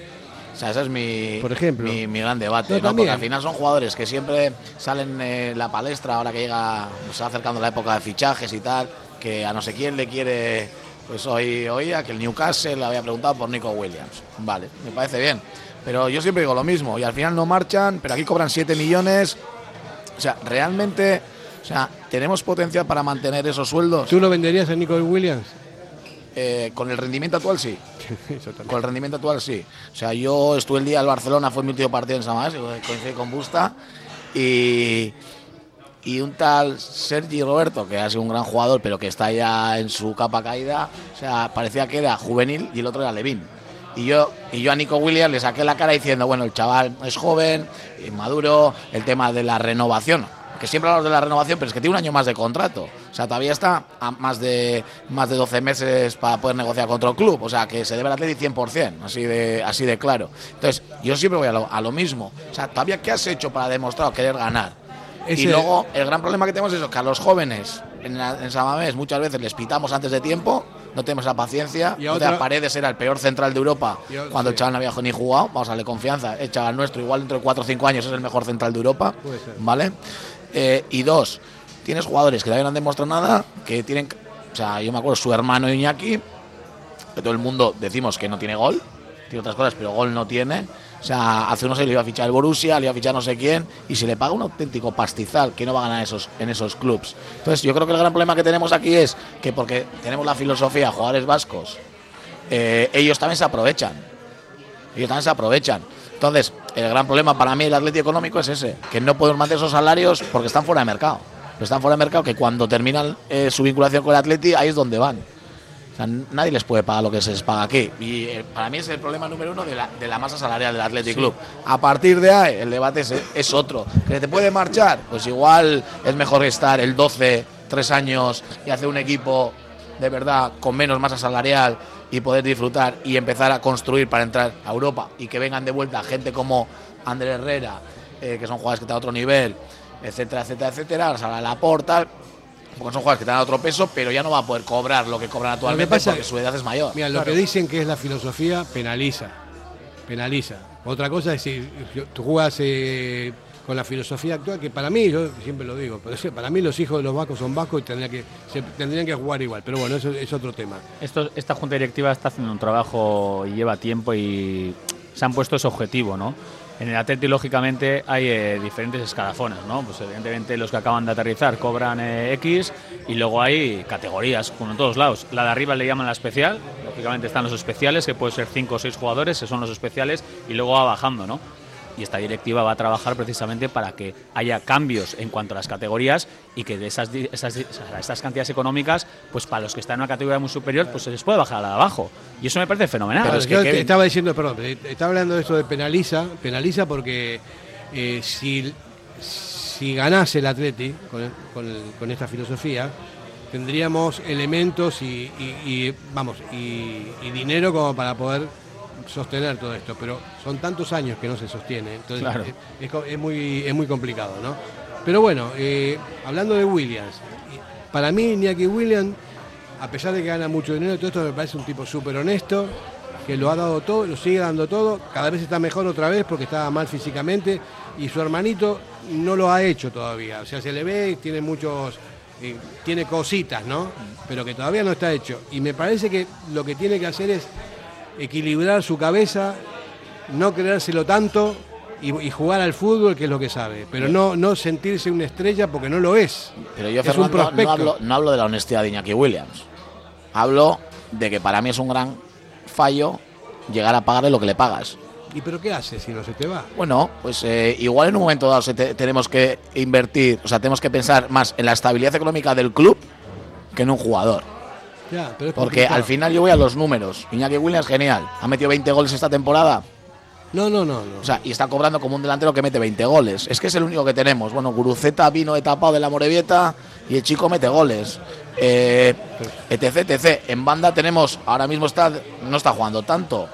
O sea, ese es mi, Por ejemplo. mi, mi gran debate, No, ¿no? también. Porque al final son jugadores que siempre salen en la palestra, ahora que llega, se va acercando la época de fichajes y tal, que a no sé quién le quiere, pues hoy oía que el Newcastle le había preguntado por Nico Williams. Vale, me parece bien. Pero yo siempre digo lo mismo, y al final no marchan, pero aquí cobran 7 millones. O sea, realmente, o sea, tenemos potencial para mantener esos sueldos. ¿Tú lo venderías a Nicole Williams? Eh, con el rendimiento actual sí. Con el rendimiento actual sí. O sea, yo estuve el día del Barcelona, fue mi último partido en Samás, coincidí con Busta. Y, y un tal Sergi Roberto, que ha sido un gran jugador, pero que está ya en su capa caída, o sea, parecía que era juvenil y el otro era Levin. Y yo, y yo a Nico Williams le saqué la cara diciendo, bueno, el chaval es joven, maduro, el tema de la renovación, que siempre hablamos de la renovación, pero es que tiene un año más de contrato. O sea, todavía está a más de más de 12 meses para poder negociar con otro club. O sea, que se debe al Atleti 100%, así de, así de claro. Entonces, yo siempre voy a lo, a lo mismo. O sea, todavía, ¿qué has hecho para demostrar querer ganar? Ese- Y luego, el gran problema que tenemos es eso, que a los jóvenes en, la- en muchas veces les pitamos antes de tiempo, no tenemos la paciencia. Y otra- Paredes era el peor central de Europa cuando el chaval no había ni jugado. Vamos a darle confianza. El chaval nuestro, igual dentro de 4 o 5 años, es el mejor central de Europa. ¿Vale? Eh, y dos, tienes jugadores que todavía no han demostrado nada, que tienen. O sea, yo me acuerdo su hermano Iñaki, que todo el mundo decimos que no tiene gol, tiene otras cosas, pero gol no tiene. O sea, hace unos años le iba a fichar el Borussia, le iba a fichar no sé quién, y se le paga un auténtico pastizal que no va a ganar esos, en esos clubs. Entonces, yo creo que el gran problema que tenemos aquí es que porque tenemos la filosofía, jugadores vascos, eh, ellos también se aprovechan. Ellos también se aprovechan. Entonces, el gran problema para mí el Atlético económico es ese, que no podemos mantener esos salarios porque están fuera de mercado. Pero están fuera de mercado que cuando terminan eh, su vinculación con el Atleti, ahí es donde van. O sea, nadie les puede pagar lo que se les paga aquí. Y eh, para mí es el problema número uno de la, de la masa salarial del Athletic Sí. Club. A partir de ahí, el debate es, es otro. ¿Que te puede marchar? Pues igual es mejor estar el 12, tres años y hacer un equipo de verdad con menos masa salarial y poder disfrutar y empezar a construir para entrar a Europa y que vengan de vuelta gente como André Herrera, eh, que son jugadores que están a otro nivel, etcétera, etcétera, etcétera, Sala Laporta, porque son jugadores que están a otro peso, pero ya no va a poder cobrar lo que cobran actualmente pasa- porque su edad es mayor. Mira, lo que dicen que es la filosofía penaliza. Penaliza. Otra cosa es si tú jugas eh, con la filosofía actual, que para mí, yo siempre lo digo, pero para mí los hijos de los vascos son vascos y tendrían que, tendrían que jugar igual. Pero bueno, eso es otro tema. Esta junta directiva está haciendo un trabajo y lleva tiempo y se han puesto ese objetivo, ¿no? En el Atleti, lógicamente, hay eh, diferentes escalafones, ¿no? Pues evidentemente los que acaban de aterrizar cobran eh, X y luego hay categorías, como en todos lados. La de arriba le llaman la especial, lógicamente están los especiales, que pueden ser 5 o 6 jugadores, que son los especiales, y luego va bajando, ¿no? Y esta directiva va a trabajar precisamente para que haya cambios en cuanto a las categorías y que de esas, esas, estas cantidades económicas, pues para los que están en una categoría muy superior, pues se les puede bajar a la de abajo. Y eso me parece fenomenal. Claro, yo te estaba diciendo, perdón, eh, estaba hablando de esto de penaliza, penaliza porque eh, si, si ganase el Atleti con, con- con esta filosofía, tendríamos elementos y, y- y, vamos y, y dinero como para poder sostener todo esto, pero son tantos años que no se sostiene, entonces Claro. es, es co- es muy, es muy complicado, ¿no? Pero bueno, eh, hablando de Williams, para mí Iñaki Williams, a pesar de que gana mucho dinero y todo esto, me parece un tipo súper honesto, que lo ha dado todo, lo sigue dando todo, cada vez está mejor otra vez porque estaba mal físicamente y su hermanito no lo ha hecho todavía, o sea, se le ve, tiene muchos, eh, tiene cositas, ¿no? Pero que todavía no está hecho. Y me parece que lo que tiene que hacer es equilibrar su cabeza, no creérselo tanto y, y jugar al fútbol, que es lo que sabe, pero no, no sentirse una estrella porque no lo es. Pero yo, es un Fernando, prospecto. no hablo, no hablo de la honestidad de Iñaki Williams. Hablo de que para mí es un gran fallo llegar a pagarle lo que le pagas. ¿Y pero qué hace si no se te va? Bueno, pues eh, igual en un momento dado se te- tenemos que invertir, o sea, tenemos que pensar más en la estabilidad económica del club que en un jugador. Ya, pero es Porque complicado. al final yo voy a los números. Iñaki Williams, genial. Ha metido 20 goles esta temporada. No, no, no, no. O sea, y está cobrando como un delantero que mete 20 goles. Es que es el único que tenemos. Bueno, Guruceta vino etapado de la Morevieta y el chico mete goles. Eh, etc, etc. En banda tenemos, ahora mismo está, no está jugando tanto.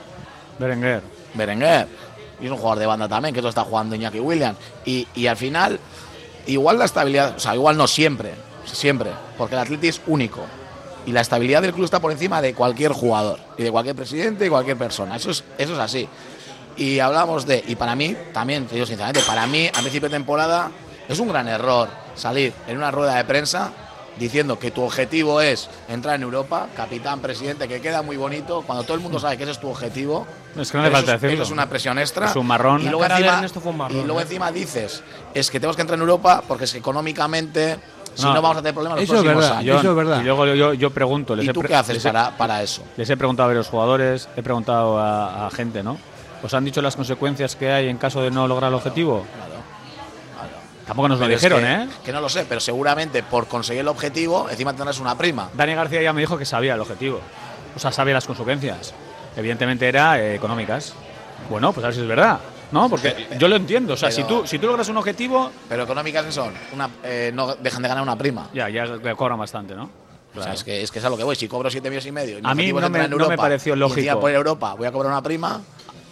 Berenguer. Berenguer. Y es un jugador de banda también, que eso está jugando Iñaki Williams. Y, y al final, igual la estabilidad, o sea, igual no siempre, siempre, porque el Atleti es único. Y la estabilidad del club está por encima de cualquier jugador, y de cualquier presidente y cualquier persona. Eso es, eso es así. Y hablamos de, y para mí, también, te digo sinceramente, para mí, a principio de temporada, es un gran error salir en una rueda de prensa diciendo que tu objetivo es entrar en Europa, capitán, presidente, que queda muy bonito, cuando todo el mundo sabe que ese es tu objetivo. Es que no eso falta es- decirlo. eso es una presión extra. Es un marrón. Y luego, encima, Ernesto fue un marrón, y luego ¿eh? encima dices, es que tenemos que entrar en Europa porque es que económicamente, si no, vamos a tener problemas los eso es próximos verdad, años. eso es verdad. Y luego yo, yo pregunto. Les ¿Y tú pre- qué haces para, para eso? Les he preguntado a los jugadores, he preguntado a, a gente, ¿no? ¿Os han dicho las consecuencias que hay en caso de no lograr el objetivo? Tampoco nos lo Pero es dijeron, que, ¿eh? Que no lo sé, pero seguramente por conseguir el objetivo, encima tendrás una prima. Dani García ya me dijo que sabía el objetivo. O sea, sabía las consecuencias. Evidentemente era eh, económicas. Bueno, pues a ver si es verdad. ¿No? Porque yo lo entiendo. O sea, si tú, si tú logras un objetivo, Pero económicas que son, una, eh, no dejan de ganar una prima. ya, ya le cobran bastante, ¿no? O sea, es que, es que es a lo que voy. Si cobro 7 millones y medio, y A mí no me- en no me Europa, pareció y lógico. por Europa voy a cobrar una prima.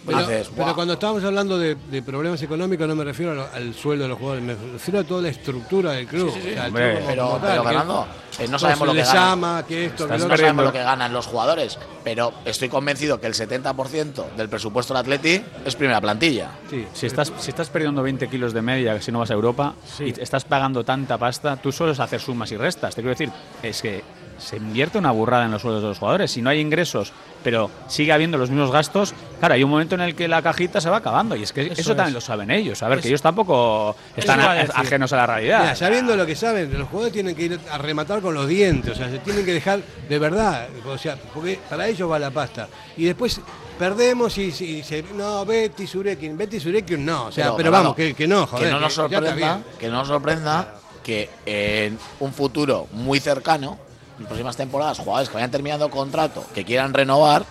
Pero, haces, pero "Buah". cuando estábamos hablando de, de problemas económicos no me refiero lo- al sueldo de los jugadores, me refiero a toda la estructura del club. O sea, el Hombre. club como- Pero, como tal, pero que- Fernando, eh, no sabemos lo que ganan. que esto, que no sabemos lo que ganan los jugadores, pero estoy convencido que el 70% del presupuesto del Atleti es primera plantilla. Sí, Si estás, si estás perdiendo 20 kilos de media si no vas a Europa y estás pagando tanta pasta, tú sueles hacer sumas y restas. Te quiero decir, es que se invierte una burrada en los sueldos de los jugadores. Si no hay ingresos, pero sigue habiendo los mismos gastos, claro, hay un momento en el que la cajita se va acabando. Y es que eso, Eso también es. lo saben ellos. A ver, que ellos tampoco están a a- ajenos a la realidad. Mira, sabiendo lo que saben, los jugadores tienen que ir a rematar con los dientes, o sea, se tienen que dejar de verdad, o sea, porque para ellos va la pasta. Y después perdemos y, y se, no, Betty Surekin, Betty Surekin no, o sea, pero, vamos, que, que no, joder. que no nos sorprenda, que no nos sorprenda que en un futuro muy cercano en próximas temporadas jugadores que vayan terminando contrato, que quieran renovar,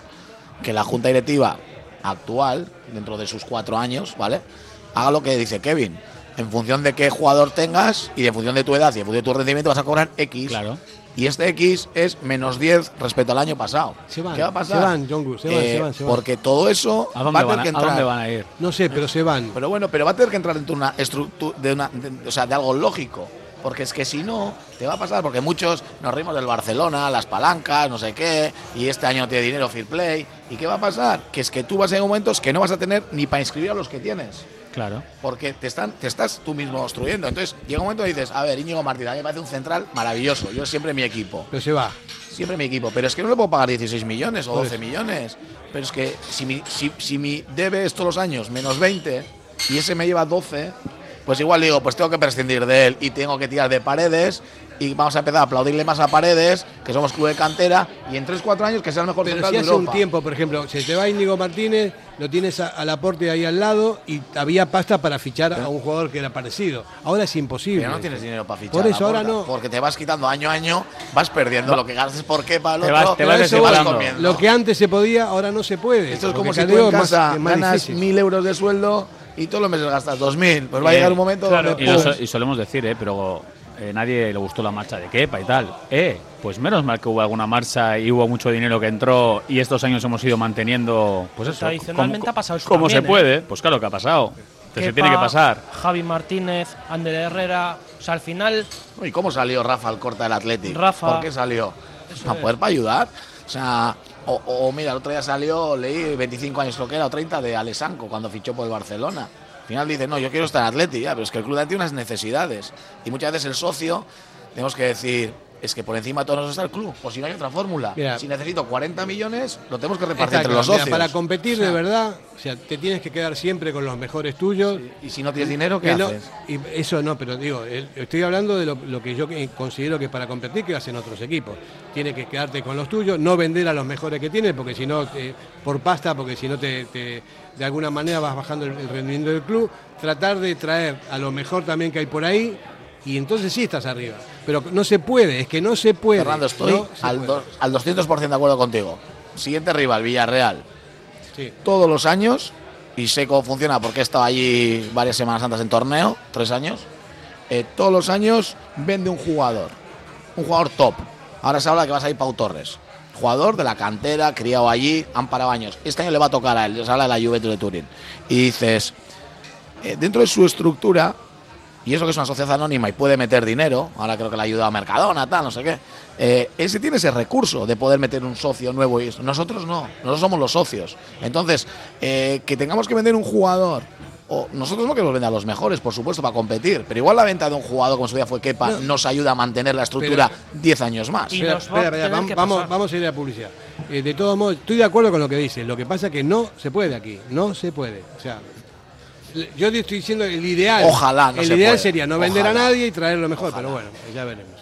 que la junta directiva actual, dentro de sus cuatro años, ¿vale? Haga lo que dice Kevin. En función de qué jugador tengas y en función de tu edad y en función de tu rendimiento vas a cobrar X. Claro. Y este X es menos 10 respecto al año pasado. Se van, ¿Qué va a pasar? se van, se van, Eh, se van, se van. Porque todo eso ¿A dónde va a tener van a- que a entrar. dónde van a ir? No sé, pero se van. Pero bueno, pero va a tener que entrar dentro de una estructura, de, una, de- o sea, de algo lógico. Porque es que si no, te va a pasar, porque muchos nos rimos del Barcelona, las palancas, no sé qué, y este año no tiene dinero, fair play. ¿Y qué va a pasar? Que es que tú vas a llegar momentos que no vas a tener ni para inscribir a los que tienes. Claro. Porque te, están, te estás tú mismo obstruyendo. Entonces llega un momento y dices, a ver, Íñigo Martínez, a mí me parece un central maravilloso. Yo siempre mi equipo. Pero se va. Siempre mi equipo. Pero es que no le puedo pagar 16 millones o Por 12 eso. millones. Pero es que si mi, si, si mi debe es todos los años menos 20 y ese me lleva 12, pues igual digo, pues tengo que prescindir de él y tengo que tirar de paredes y vamos a empezar a aplaudirle más a paredes, que somos club de cantera, y en 3-4 años que sea el mejor Pero central si de hace Europa. un tiempo, por ejemplo, se te va Íñigo Martínez, lo tienes a- al aporte ahí al lado y había pasta para fichar a un jugador que era parecido. Ahora es imposible. Pero no tienes dinero para fichar. Por eso a ahora no. Porque te vas quitando año a año, vas perdiendo lo que ganas por qué para el Te otro. vas- te vas pero eso desequilibrando. comiendo. Lo que antes se podía, ahora no se puede. Esto es como si tú en más- casa es más ganas mil euros de sueldo y todos los meses gastas dos mil. Pues va a Eh, llegar un momento claro, donde y, solemos decir, eh, pero eh, nadie le gustó la marcha de Kepa y tal. Eh, pues menos mal que hubo alguna marcha y hubo mucho dinero que entró y estos años hemos ido manteniendo, pues eso, Tradicionalmente como, ha pasado eso como se ¿eh? puede. Pues claro que ha pasado. Que se tiene que pasar. Javi Martínez, Ander Herrera. O sea, al final. ¿Y cómo salió Rafa al corta del Athletic? Rafa. ¿Por qué salió? Para es. poder para ayudar. O sea, o, mira, el otro día salió, leí 25 años creo que era, o 30 de Alessanco cuando fichó por el Barcelona. Al final dice, no, yo quiero estar en Atleti, ya, pero es que el club tiene unas necesidades. Y muchas veces el socio, tenemos que decir, es que por encima de todo nos está el club, o si no hay otra fórmula. Mira. si necesito 40 millones, lo tenemos que repartir entre los mira, socios. para competir O sea, de verdad, o sea, te tienes que quedar siempre con los mejores tuyos. Y si no tienes dinero, ¿qué no- haces? y eso no, pero digo, estoy hablando de lo, lo que yo considero que para competir que hacen otros equipos. Tienes que quedarte con los tuyos, no vender a los mejores que tienes, porque si no, te- por pasta, porque si no te, te- de alguna manera vas bajando el, el rendimiento del club. Tratar de traer a lo mejor también que hay por ahí. Y entonces sí estás arriba. Pero no se puede, es que no se puede. Fernando, estoy no al, do- al 200% de acuerdo contigo. Siguiente rival, Villarreal. Sí. Todos los años, y sé cómo funciona porque he estado allí varias semanas antes en torneo, tres años. eh, todos los años vende un jugador, un jugador top. Ahora se habla que vas a ir Pau Torres. Jugador de la cantera, criado allí, han parado años. Este año le va a tocar a él, se habla de la Juventus de Turín. Y dices, eh, dentro de su estructura, y eso que es una sociedad anónima y puede meter dinero, ahora creo que le ha ayudado a Mercadona, tal, no sé qué, eh, él sí tiene ese recurso de poder meter un socio nuevo y eso. Nosotros no, nosotros somos los socios. Entonces, eh, que tengamos que vender un jugador, o nosotros no queremos vender a los mejores, por supuesto, para competir, pero igual la venta de un jugador como su día fue Kepa No. nos ayuda a mantener la estructura 10 años más. Espera, espera, espera, vamos, vamos, vamos a ir a publicidad. Eh, de todos modos, estoy de acuerdo con lo que dice. Lo que pasa es que no se puede aquí. No se puede. O sea, yo te estoy diciendo el ideal. Ojalá no El se ideal sería no vender a nadie y traer lo mejor, pero bueno, ya veremos.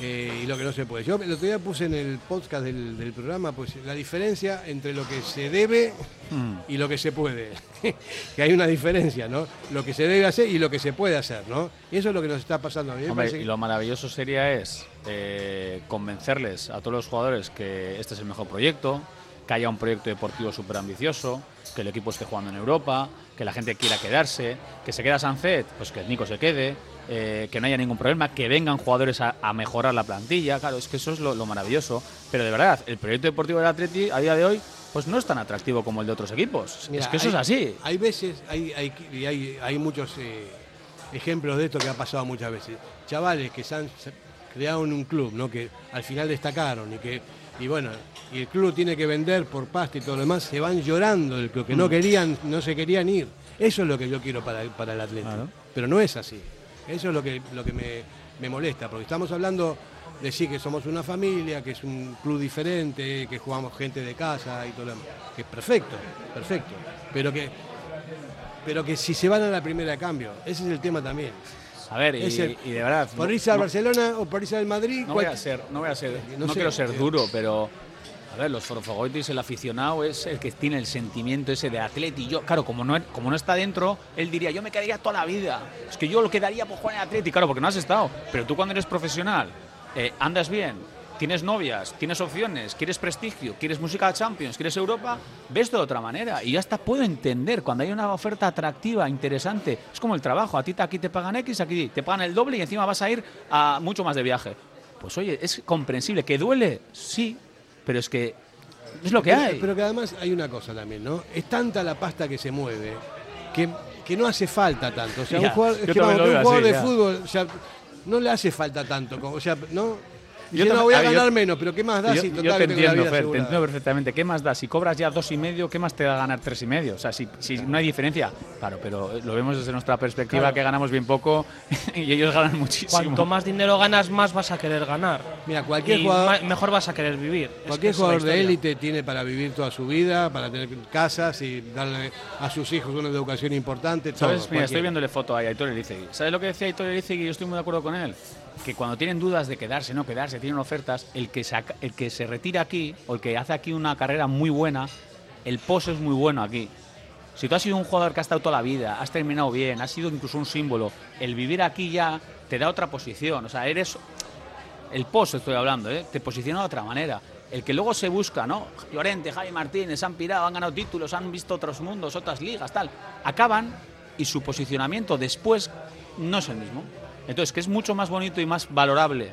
eh, y lo que no se puede. Yo el otro día puse en el podcast del, del programa pues la diferencia entre lo que se debe y lo que se puede. que hay una diferencia, ¿no? Lo que se debe hacer y lo que se puede hacer, ¿no? Y eso es lo que nos está pasando a mí. Hombre, y lo maravilloso sería es eh, convencerles a todos los jugadores que este es el mejor proyecto, que haya un proyecto deportivo súper ambicioso, que el equipo esté jugando en Europa, que la gente quiera quedarse, que se queda Sanzet, pues que el Nico se quede, eh, que no haya ningún problema, que vengan jugadores a, a mejorar la plantilla, claro, es que eso es lo, lo maravilloso. Pero de verdad, el proyecto deportivo del Atleti a día de hoy pues no es tan atractivo como el de otros equipos. Mira, es que eso hay- es así. Hay veces, hay, hay, y hay, hay muchos eh, ejemplos de esto que ha pasado muchas veces. Chavales que se han creado en un club, ¿no? que al final destacaron y que, y bueno, y el club tiene que vender por pasta y todo lo demás, se van llorando del club, que no Mm. querían, no se querían ir. Eso es lo que yo quiero para, para el atleta. Pero no es así. Eso es lo que, lo que me, me molesta, porque estamos hablando de sí que somos una familia, que es un club diferente, que jugamos gente de casa y todo lo demás. Que es perfecto, perfecto. Pero que, pero que si se van a la primera de cambio, ese es el tema también. A ver, y, Es el- y de verdad. Por no- irse al no- Barcelona o por irse al Madrid. No voy a ser, no voy a ser, No no, sé, quiero ser duro, pero los Forfogoitis, el aficionado es el que tiene el sentimiento ese de atleti. Yo, claro, como no, como no está dentro, él diría, yo me quedaría toda la vida. Es que yo lo quedaría por jugar en atleti, claro, porque no has estado. Pero tú cuando eres profesional, eh, andas bien, tienes novias, tienes opciones, quieres prestigio, quieres música Champions, quieres Europa, ves de otra manera. Y ya hasta puedo entender cuando hay una oferta atractiva, interesante. Es como el trabajo, a ti aquí te pagan X, aquí te pagan el doble y encima vas a ir a mucho más de viaje. Pues oye, es comprensible. ¿Que duele? Sí, pero es que es lo que pero, hay. Pero que además hay una cosa también, ¿no? Es tanta la pasta que se mueve que, que no hace falta tanto. O sea, Ya, un jugador, es que vamos, un jugador así, de ya. fútbol, no le hace falta tanto. como- O sea, no. Yo Dice, no voy a yo- ganar menos, pero ¿qué más da yo, si yo total te tengo la entiendo, vida Fer, te entiendo perfectamente. ¿Qué más da? Si cobras ya dos y medio, ¿qué más te da ganar tres y medio? O sea, si, si no hay diferencia. Claro, pero lo vemos desde nuestra perspectiva Claro. que ganamos bien poco y ellos ganan muchísimo. Cuanto más dinero ganas, más vas a querer ganar. Mira, cualquier Y jugador- mejor vas a querer vivir. Cualquier es jugador de élite tiene para vivir toda su vida, para tener casas y darle a sus hijos una educación importante. todo, ¿Sabes? Mira, estoy viéndole foto ahí a Aitor Elizegui. ¿Sabes lo que decía Aitor Elizegui? Yo estoy muy de acuerdo con él. Que cuando tienen dudas de quedarse, no quedarse, tienen ofertas, el que, saca- el que se retira aquí o el que hace aquí una carrera muy buena, el pozo es muy bueno aquí. Si tú has sido un jugador que ha estado toda la vida, has terminado bien, has sido incluso un símbolo, el vivir aquí ya te da otra posición. O sea, eres el post estoy hablando, ¿eh? te posiciona de otra manera. El que luego se busca, ¿no? Llorente, Javi Martínez, han pirado, han ganado títulos, han visto otros mundos, otras ligas, tal. Acaban y su posicionamiento después no es el mismo. Entonces, que es mucho más bonito y más valorable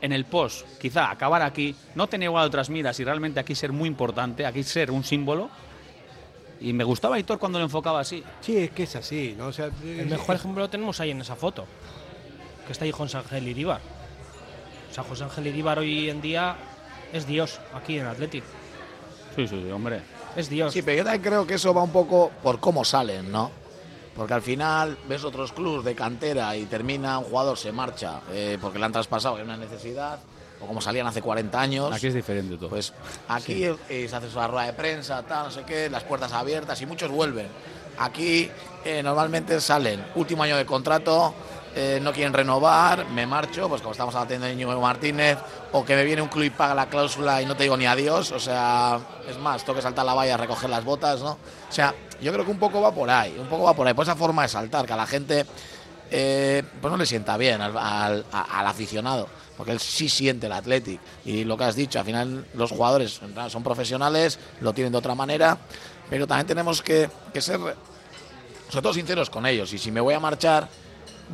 en el post, quizá acabar aquí, no tener igual otras miras y realmente aquí ser muy importante, aquí ser un símbolo. Y me gustaba Aitor cuando lo enfocaba así. Sí, es que es así, ¿no? O sea, El mejor ejemplo lo tenemos ahí en esa foto. Que está ahí José Ángel Iríbar. O sea, José Ángel Iríbar hoy en día es Dios aquí en Athletic. Sí, sí, sí, hombre. Es Dios. Sí, pero yo también creo que eso va un poco por cómo salen, ¿no? Porque al final ves otros clubes de cantera y termina un jugador, se marcha eh, porque le han traspasado, es una necesidad, o como salían hace 40 años. Aquí es diferente todo. Pues aquí eh, se hace su rueda de prensa, tal, no sé qué, las puertas abiertas y muchos vuelven. Aquí eh, normalmente salen, último año de contrato, eh, no quieren renovar, me marcho, pues como estamos haciendo de Íñigo Martínez, o que me viene un club y paga la cláusula y no te digo ni adiós, o sea, es más, tengo saltar la valla recoger las botas, ¿no? O sea, yo creo que un poco va por ahí, un poco va por ahí, por esa forma de saltar, que a la gente eh, pues no le sienta bien al, aficionado, porque él sí siente el Athletic. Y lo que has dicho, al final los jugadores son profesionales, lo tienen de otra manera, pero también tenemos que, que ser, sobre todo, sinceros con ellos. Y si me voy a marchar,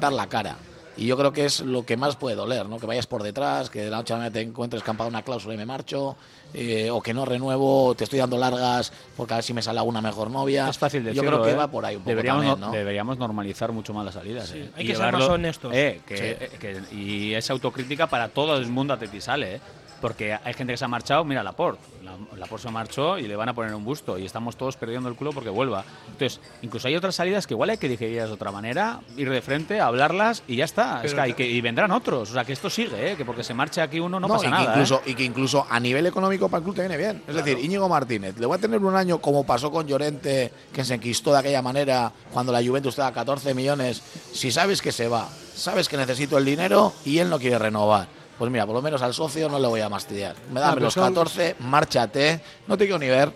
dar la cara. Y yo creo que es lo que más puede doler, ¿no? Que vayas por detrás, que de la noche a la mañana te encuentres escampada una cláusula y me marcho, eh, o que no renuevo, te estoy dando largas porque a ver si me sale alguna mejor novia. Es fácil Yo decirlo, creo que ¿eh? va por ahí un poco deberíamos, también, no- deberíamos normalizar mucho más las salidas. Sí, ¿eh? hay Y que ser más honestos. eh, que- Sí. eh, que- y esa autocrítica para todo el mundo a sale, ¿eh? Porque hay gente que se ha marchado, mira Laporte. La- Laporte se marchó y le van a poner un busto y estamos todos perdiendo el culo porque vuelva. Entonces, incluso hay otras salidas que igual hay que digerirlas de otra manera, ir de frente, hablarlas y ya está. Es que hay que- y vendrán otros. O sea, que esto sigue, ¿eh? Que porque se marche aquí uno no, pasa y nada. incluso, ¿eh? y que incluso a nivel económico para el club te viene bien. Es decir, Íñigo Martínez, le voy a tener un año como pasó con Llorente, que se enquistó de aquella manera cuando la Juventus te da 14 millones. Si sabes que se va, sabes que necesito el dinero y él no quiere renovar. Pues mira, por lo menos al socio no le voy a mastiar. Me Ah, dame pero los son- 14, márchate. No te quiero ni ver.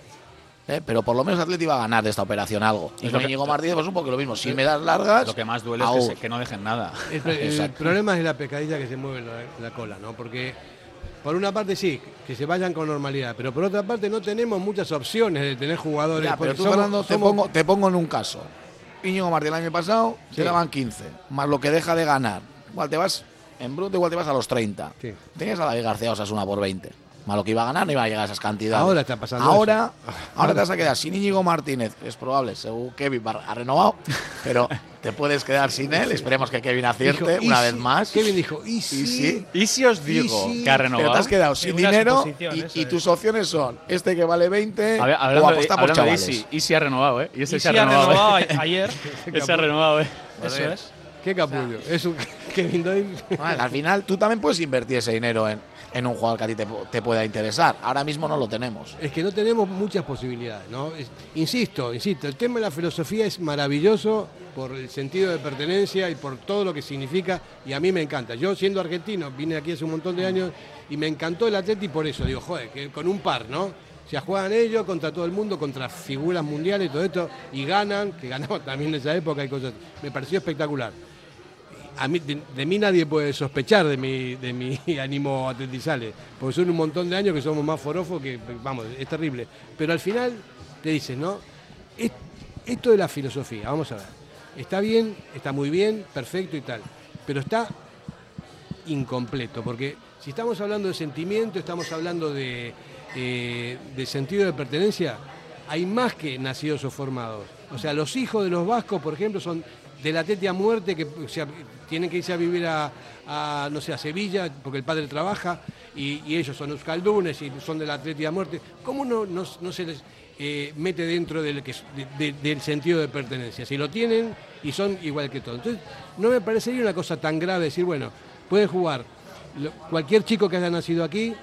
¿eh? Pero por lo menos Atleti va a ganar de esta operación algo. Y Es con lo que- Íñigo Martínez, pues un poco lo mismo. Si me das largas. Lo que más duele es que, se- que no dejen nada. El, problema es la pescadilla que se mueve la, cola, ¿no? Porque por una parte sí, que se vayan con normalidad, pero por otra parte no tenemos muchas opciones de tener jugadores. Ya, pero tú, somos- Fernando, te, somos- pongo, te pongo en un caso. Íñigo Martínez el año pasado Sí. se daban 15, más lo que deja de ganar. Igual te vas, en bruto igual te vas a los 30. Sí. Tenías a David García Osasuna por 20. Más lo que iba a ganar no iba a llegar a esas cantidades. Ahora está pasando Ahora, eso. ahora te vas a quedar sin Íñigo Martínez, es probable, según Kevin ha renovado, pero te puedes quedar sin él. Esperemos que Kevin acierte Dijo, "Y una si-". vez más. Kevin dijo, ¿y Y si? sí. ¿Y si os digo Y si- que ha Pero renovado? te has quedado sin dinero y, eso y es. tus opciones son este que vale 20 A ver, o hablando, apostar por hablando de chavales. Easy, Easy ha renovado, ¿eh? Y ese Y se si ha ha renovado. renovado ¿eh? ayer. Ese ha renovado, ¿eh? Eso es. Qué capullo. Es un Kevin Doyle. Vale, al final tú también puedes invertir ese dinero en, en un jugador que a ti te, te pueda interesar. Ahora mismo no lo tenemos. Es que no tenemos muchas posibilidades, ¿no? Es- insisto, insisto, el tema de la filosofía es maravilloso por el sentido de pertenencia y por todo lo que significa y a mí me encanta. Yo siendo argentino, vine aquí hace un montón de años y me encantó el Atleti por eso, digo, joder, que con un par, ¿no? O sea, juegan ellos contra todo el mundo, contra figuras mundiales y todo esto, y ganan, que ganaban también en esa época y cosas. Me pareció espectacular. De, mí nadie puede sospechar de mi, de mi ánimo atletizales, porque son un montón de años que somos más forofos que, vamos, es terrible. Pero al final te dicen, ¿no? Es- esto de la filosofía, vamos a ver. Está bien, está muy bien, perfecto y tal, pero está incompleto, porque si estamos hablando de sentimiento, estamos hablando de, eh, de sentido de pertenencia, hay más que nacidos o formados. O sea, los hijos de los vascos, por ejemplo, son de la tete a muerte, que tienen que irse a vivir a, no sé, a Sevilla, porque el padre trabaja, y, ellos son euskaldunes y son de la tete a muerte. ¿Cómo no, no, no se les eh, mete dentro del, que, de- de- del sentido de pertenencia? Si lo tienen y son igual que todos. Entonces, no me parecería una cosa tan grave decir, bueno, puede jugar cualquier chico que haya nacido aquí,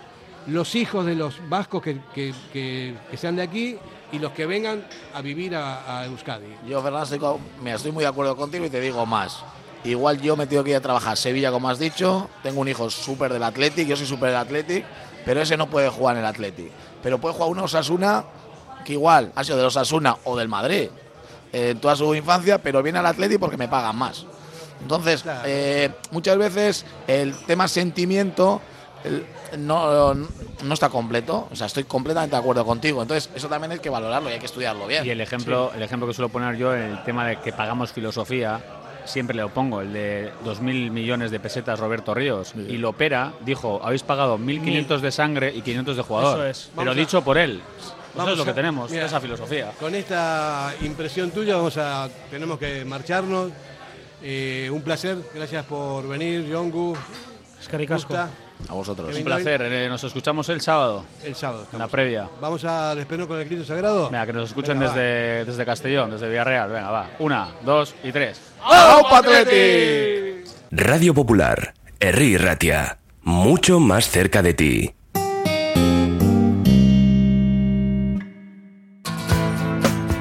los hijos de los vascos que, que- que- sean de aquí y los que vengan a vivir a, Euskadi. Yo, co- mira, estoy muy de acuerdo contigo y te digo más. Igual yo me tengo que ir a trabajar a Sevilla, como has dicho. Tengo un hijo súper del Athletic, yo soy súper del Athletic, pero ese no puede jugar en el Athletic. Pero puede jugar una Osasuna que igual ha sido del Osasuna o del Madrid eh, en toda su infancia, pero viene al Athletic porque me pagan más. Entonces, eh, muchas veces el tema sentimiento el- no, no está completo. O sea, estoy completamente de acuerdo contigo. Entonces, eso también hay que valorarlo y hay que estudiarlo bien. Y el ejemplo, el ejemplo que suelo poner yo, el tema de que pagamos filosofía, siempre le opongo, el de 2.000 millones de pesetas Roberto Ríos. Y lo opera, dijo, habéis pagado 1.500 de sangre y 500 de jugador. Eso es. Pero a- dicho por él. Eso es lo que a- tenemos, mira, esa filosofía. Con esta impresión tuya vamos a, tenemos que marcharnos. Eh, un placer, gracias por venir, Yongu. Es que A vosotros. Un placer, eh, nos escuchamos el sábado, El sábado. en la estamos. previa. Vamos a despedirnos con el Cristo Sagrado. Venga, que nos escuchen Venga, va. desde, desde Castellón, desde Villarreal. Venga, va. Una, dos y tres. ¡Aupa Atleti! Radio Popular, Herri Ratia. Mucho más cerca de ti.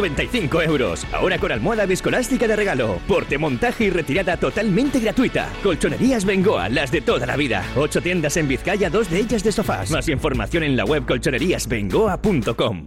395 euros. Ahora con almohada viscoelástica de regalo. Porte, montaje y retirada totalmente gratuita. Colchonerías Bengoa, las de toda la vida. Ocho tiendas en Vizcaya, dos de ellas de sofás. Más información en la web colchoneríasbengoa.com.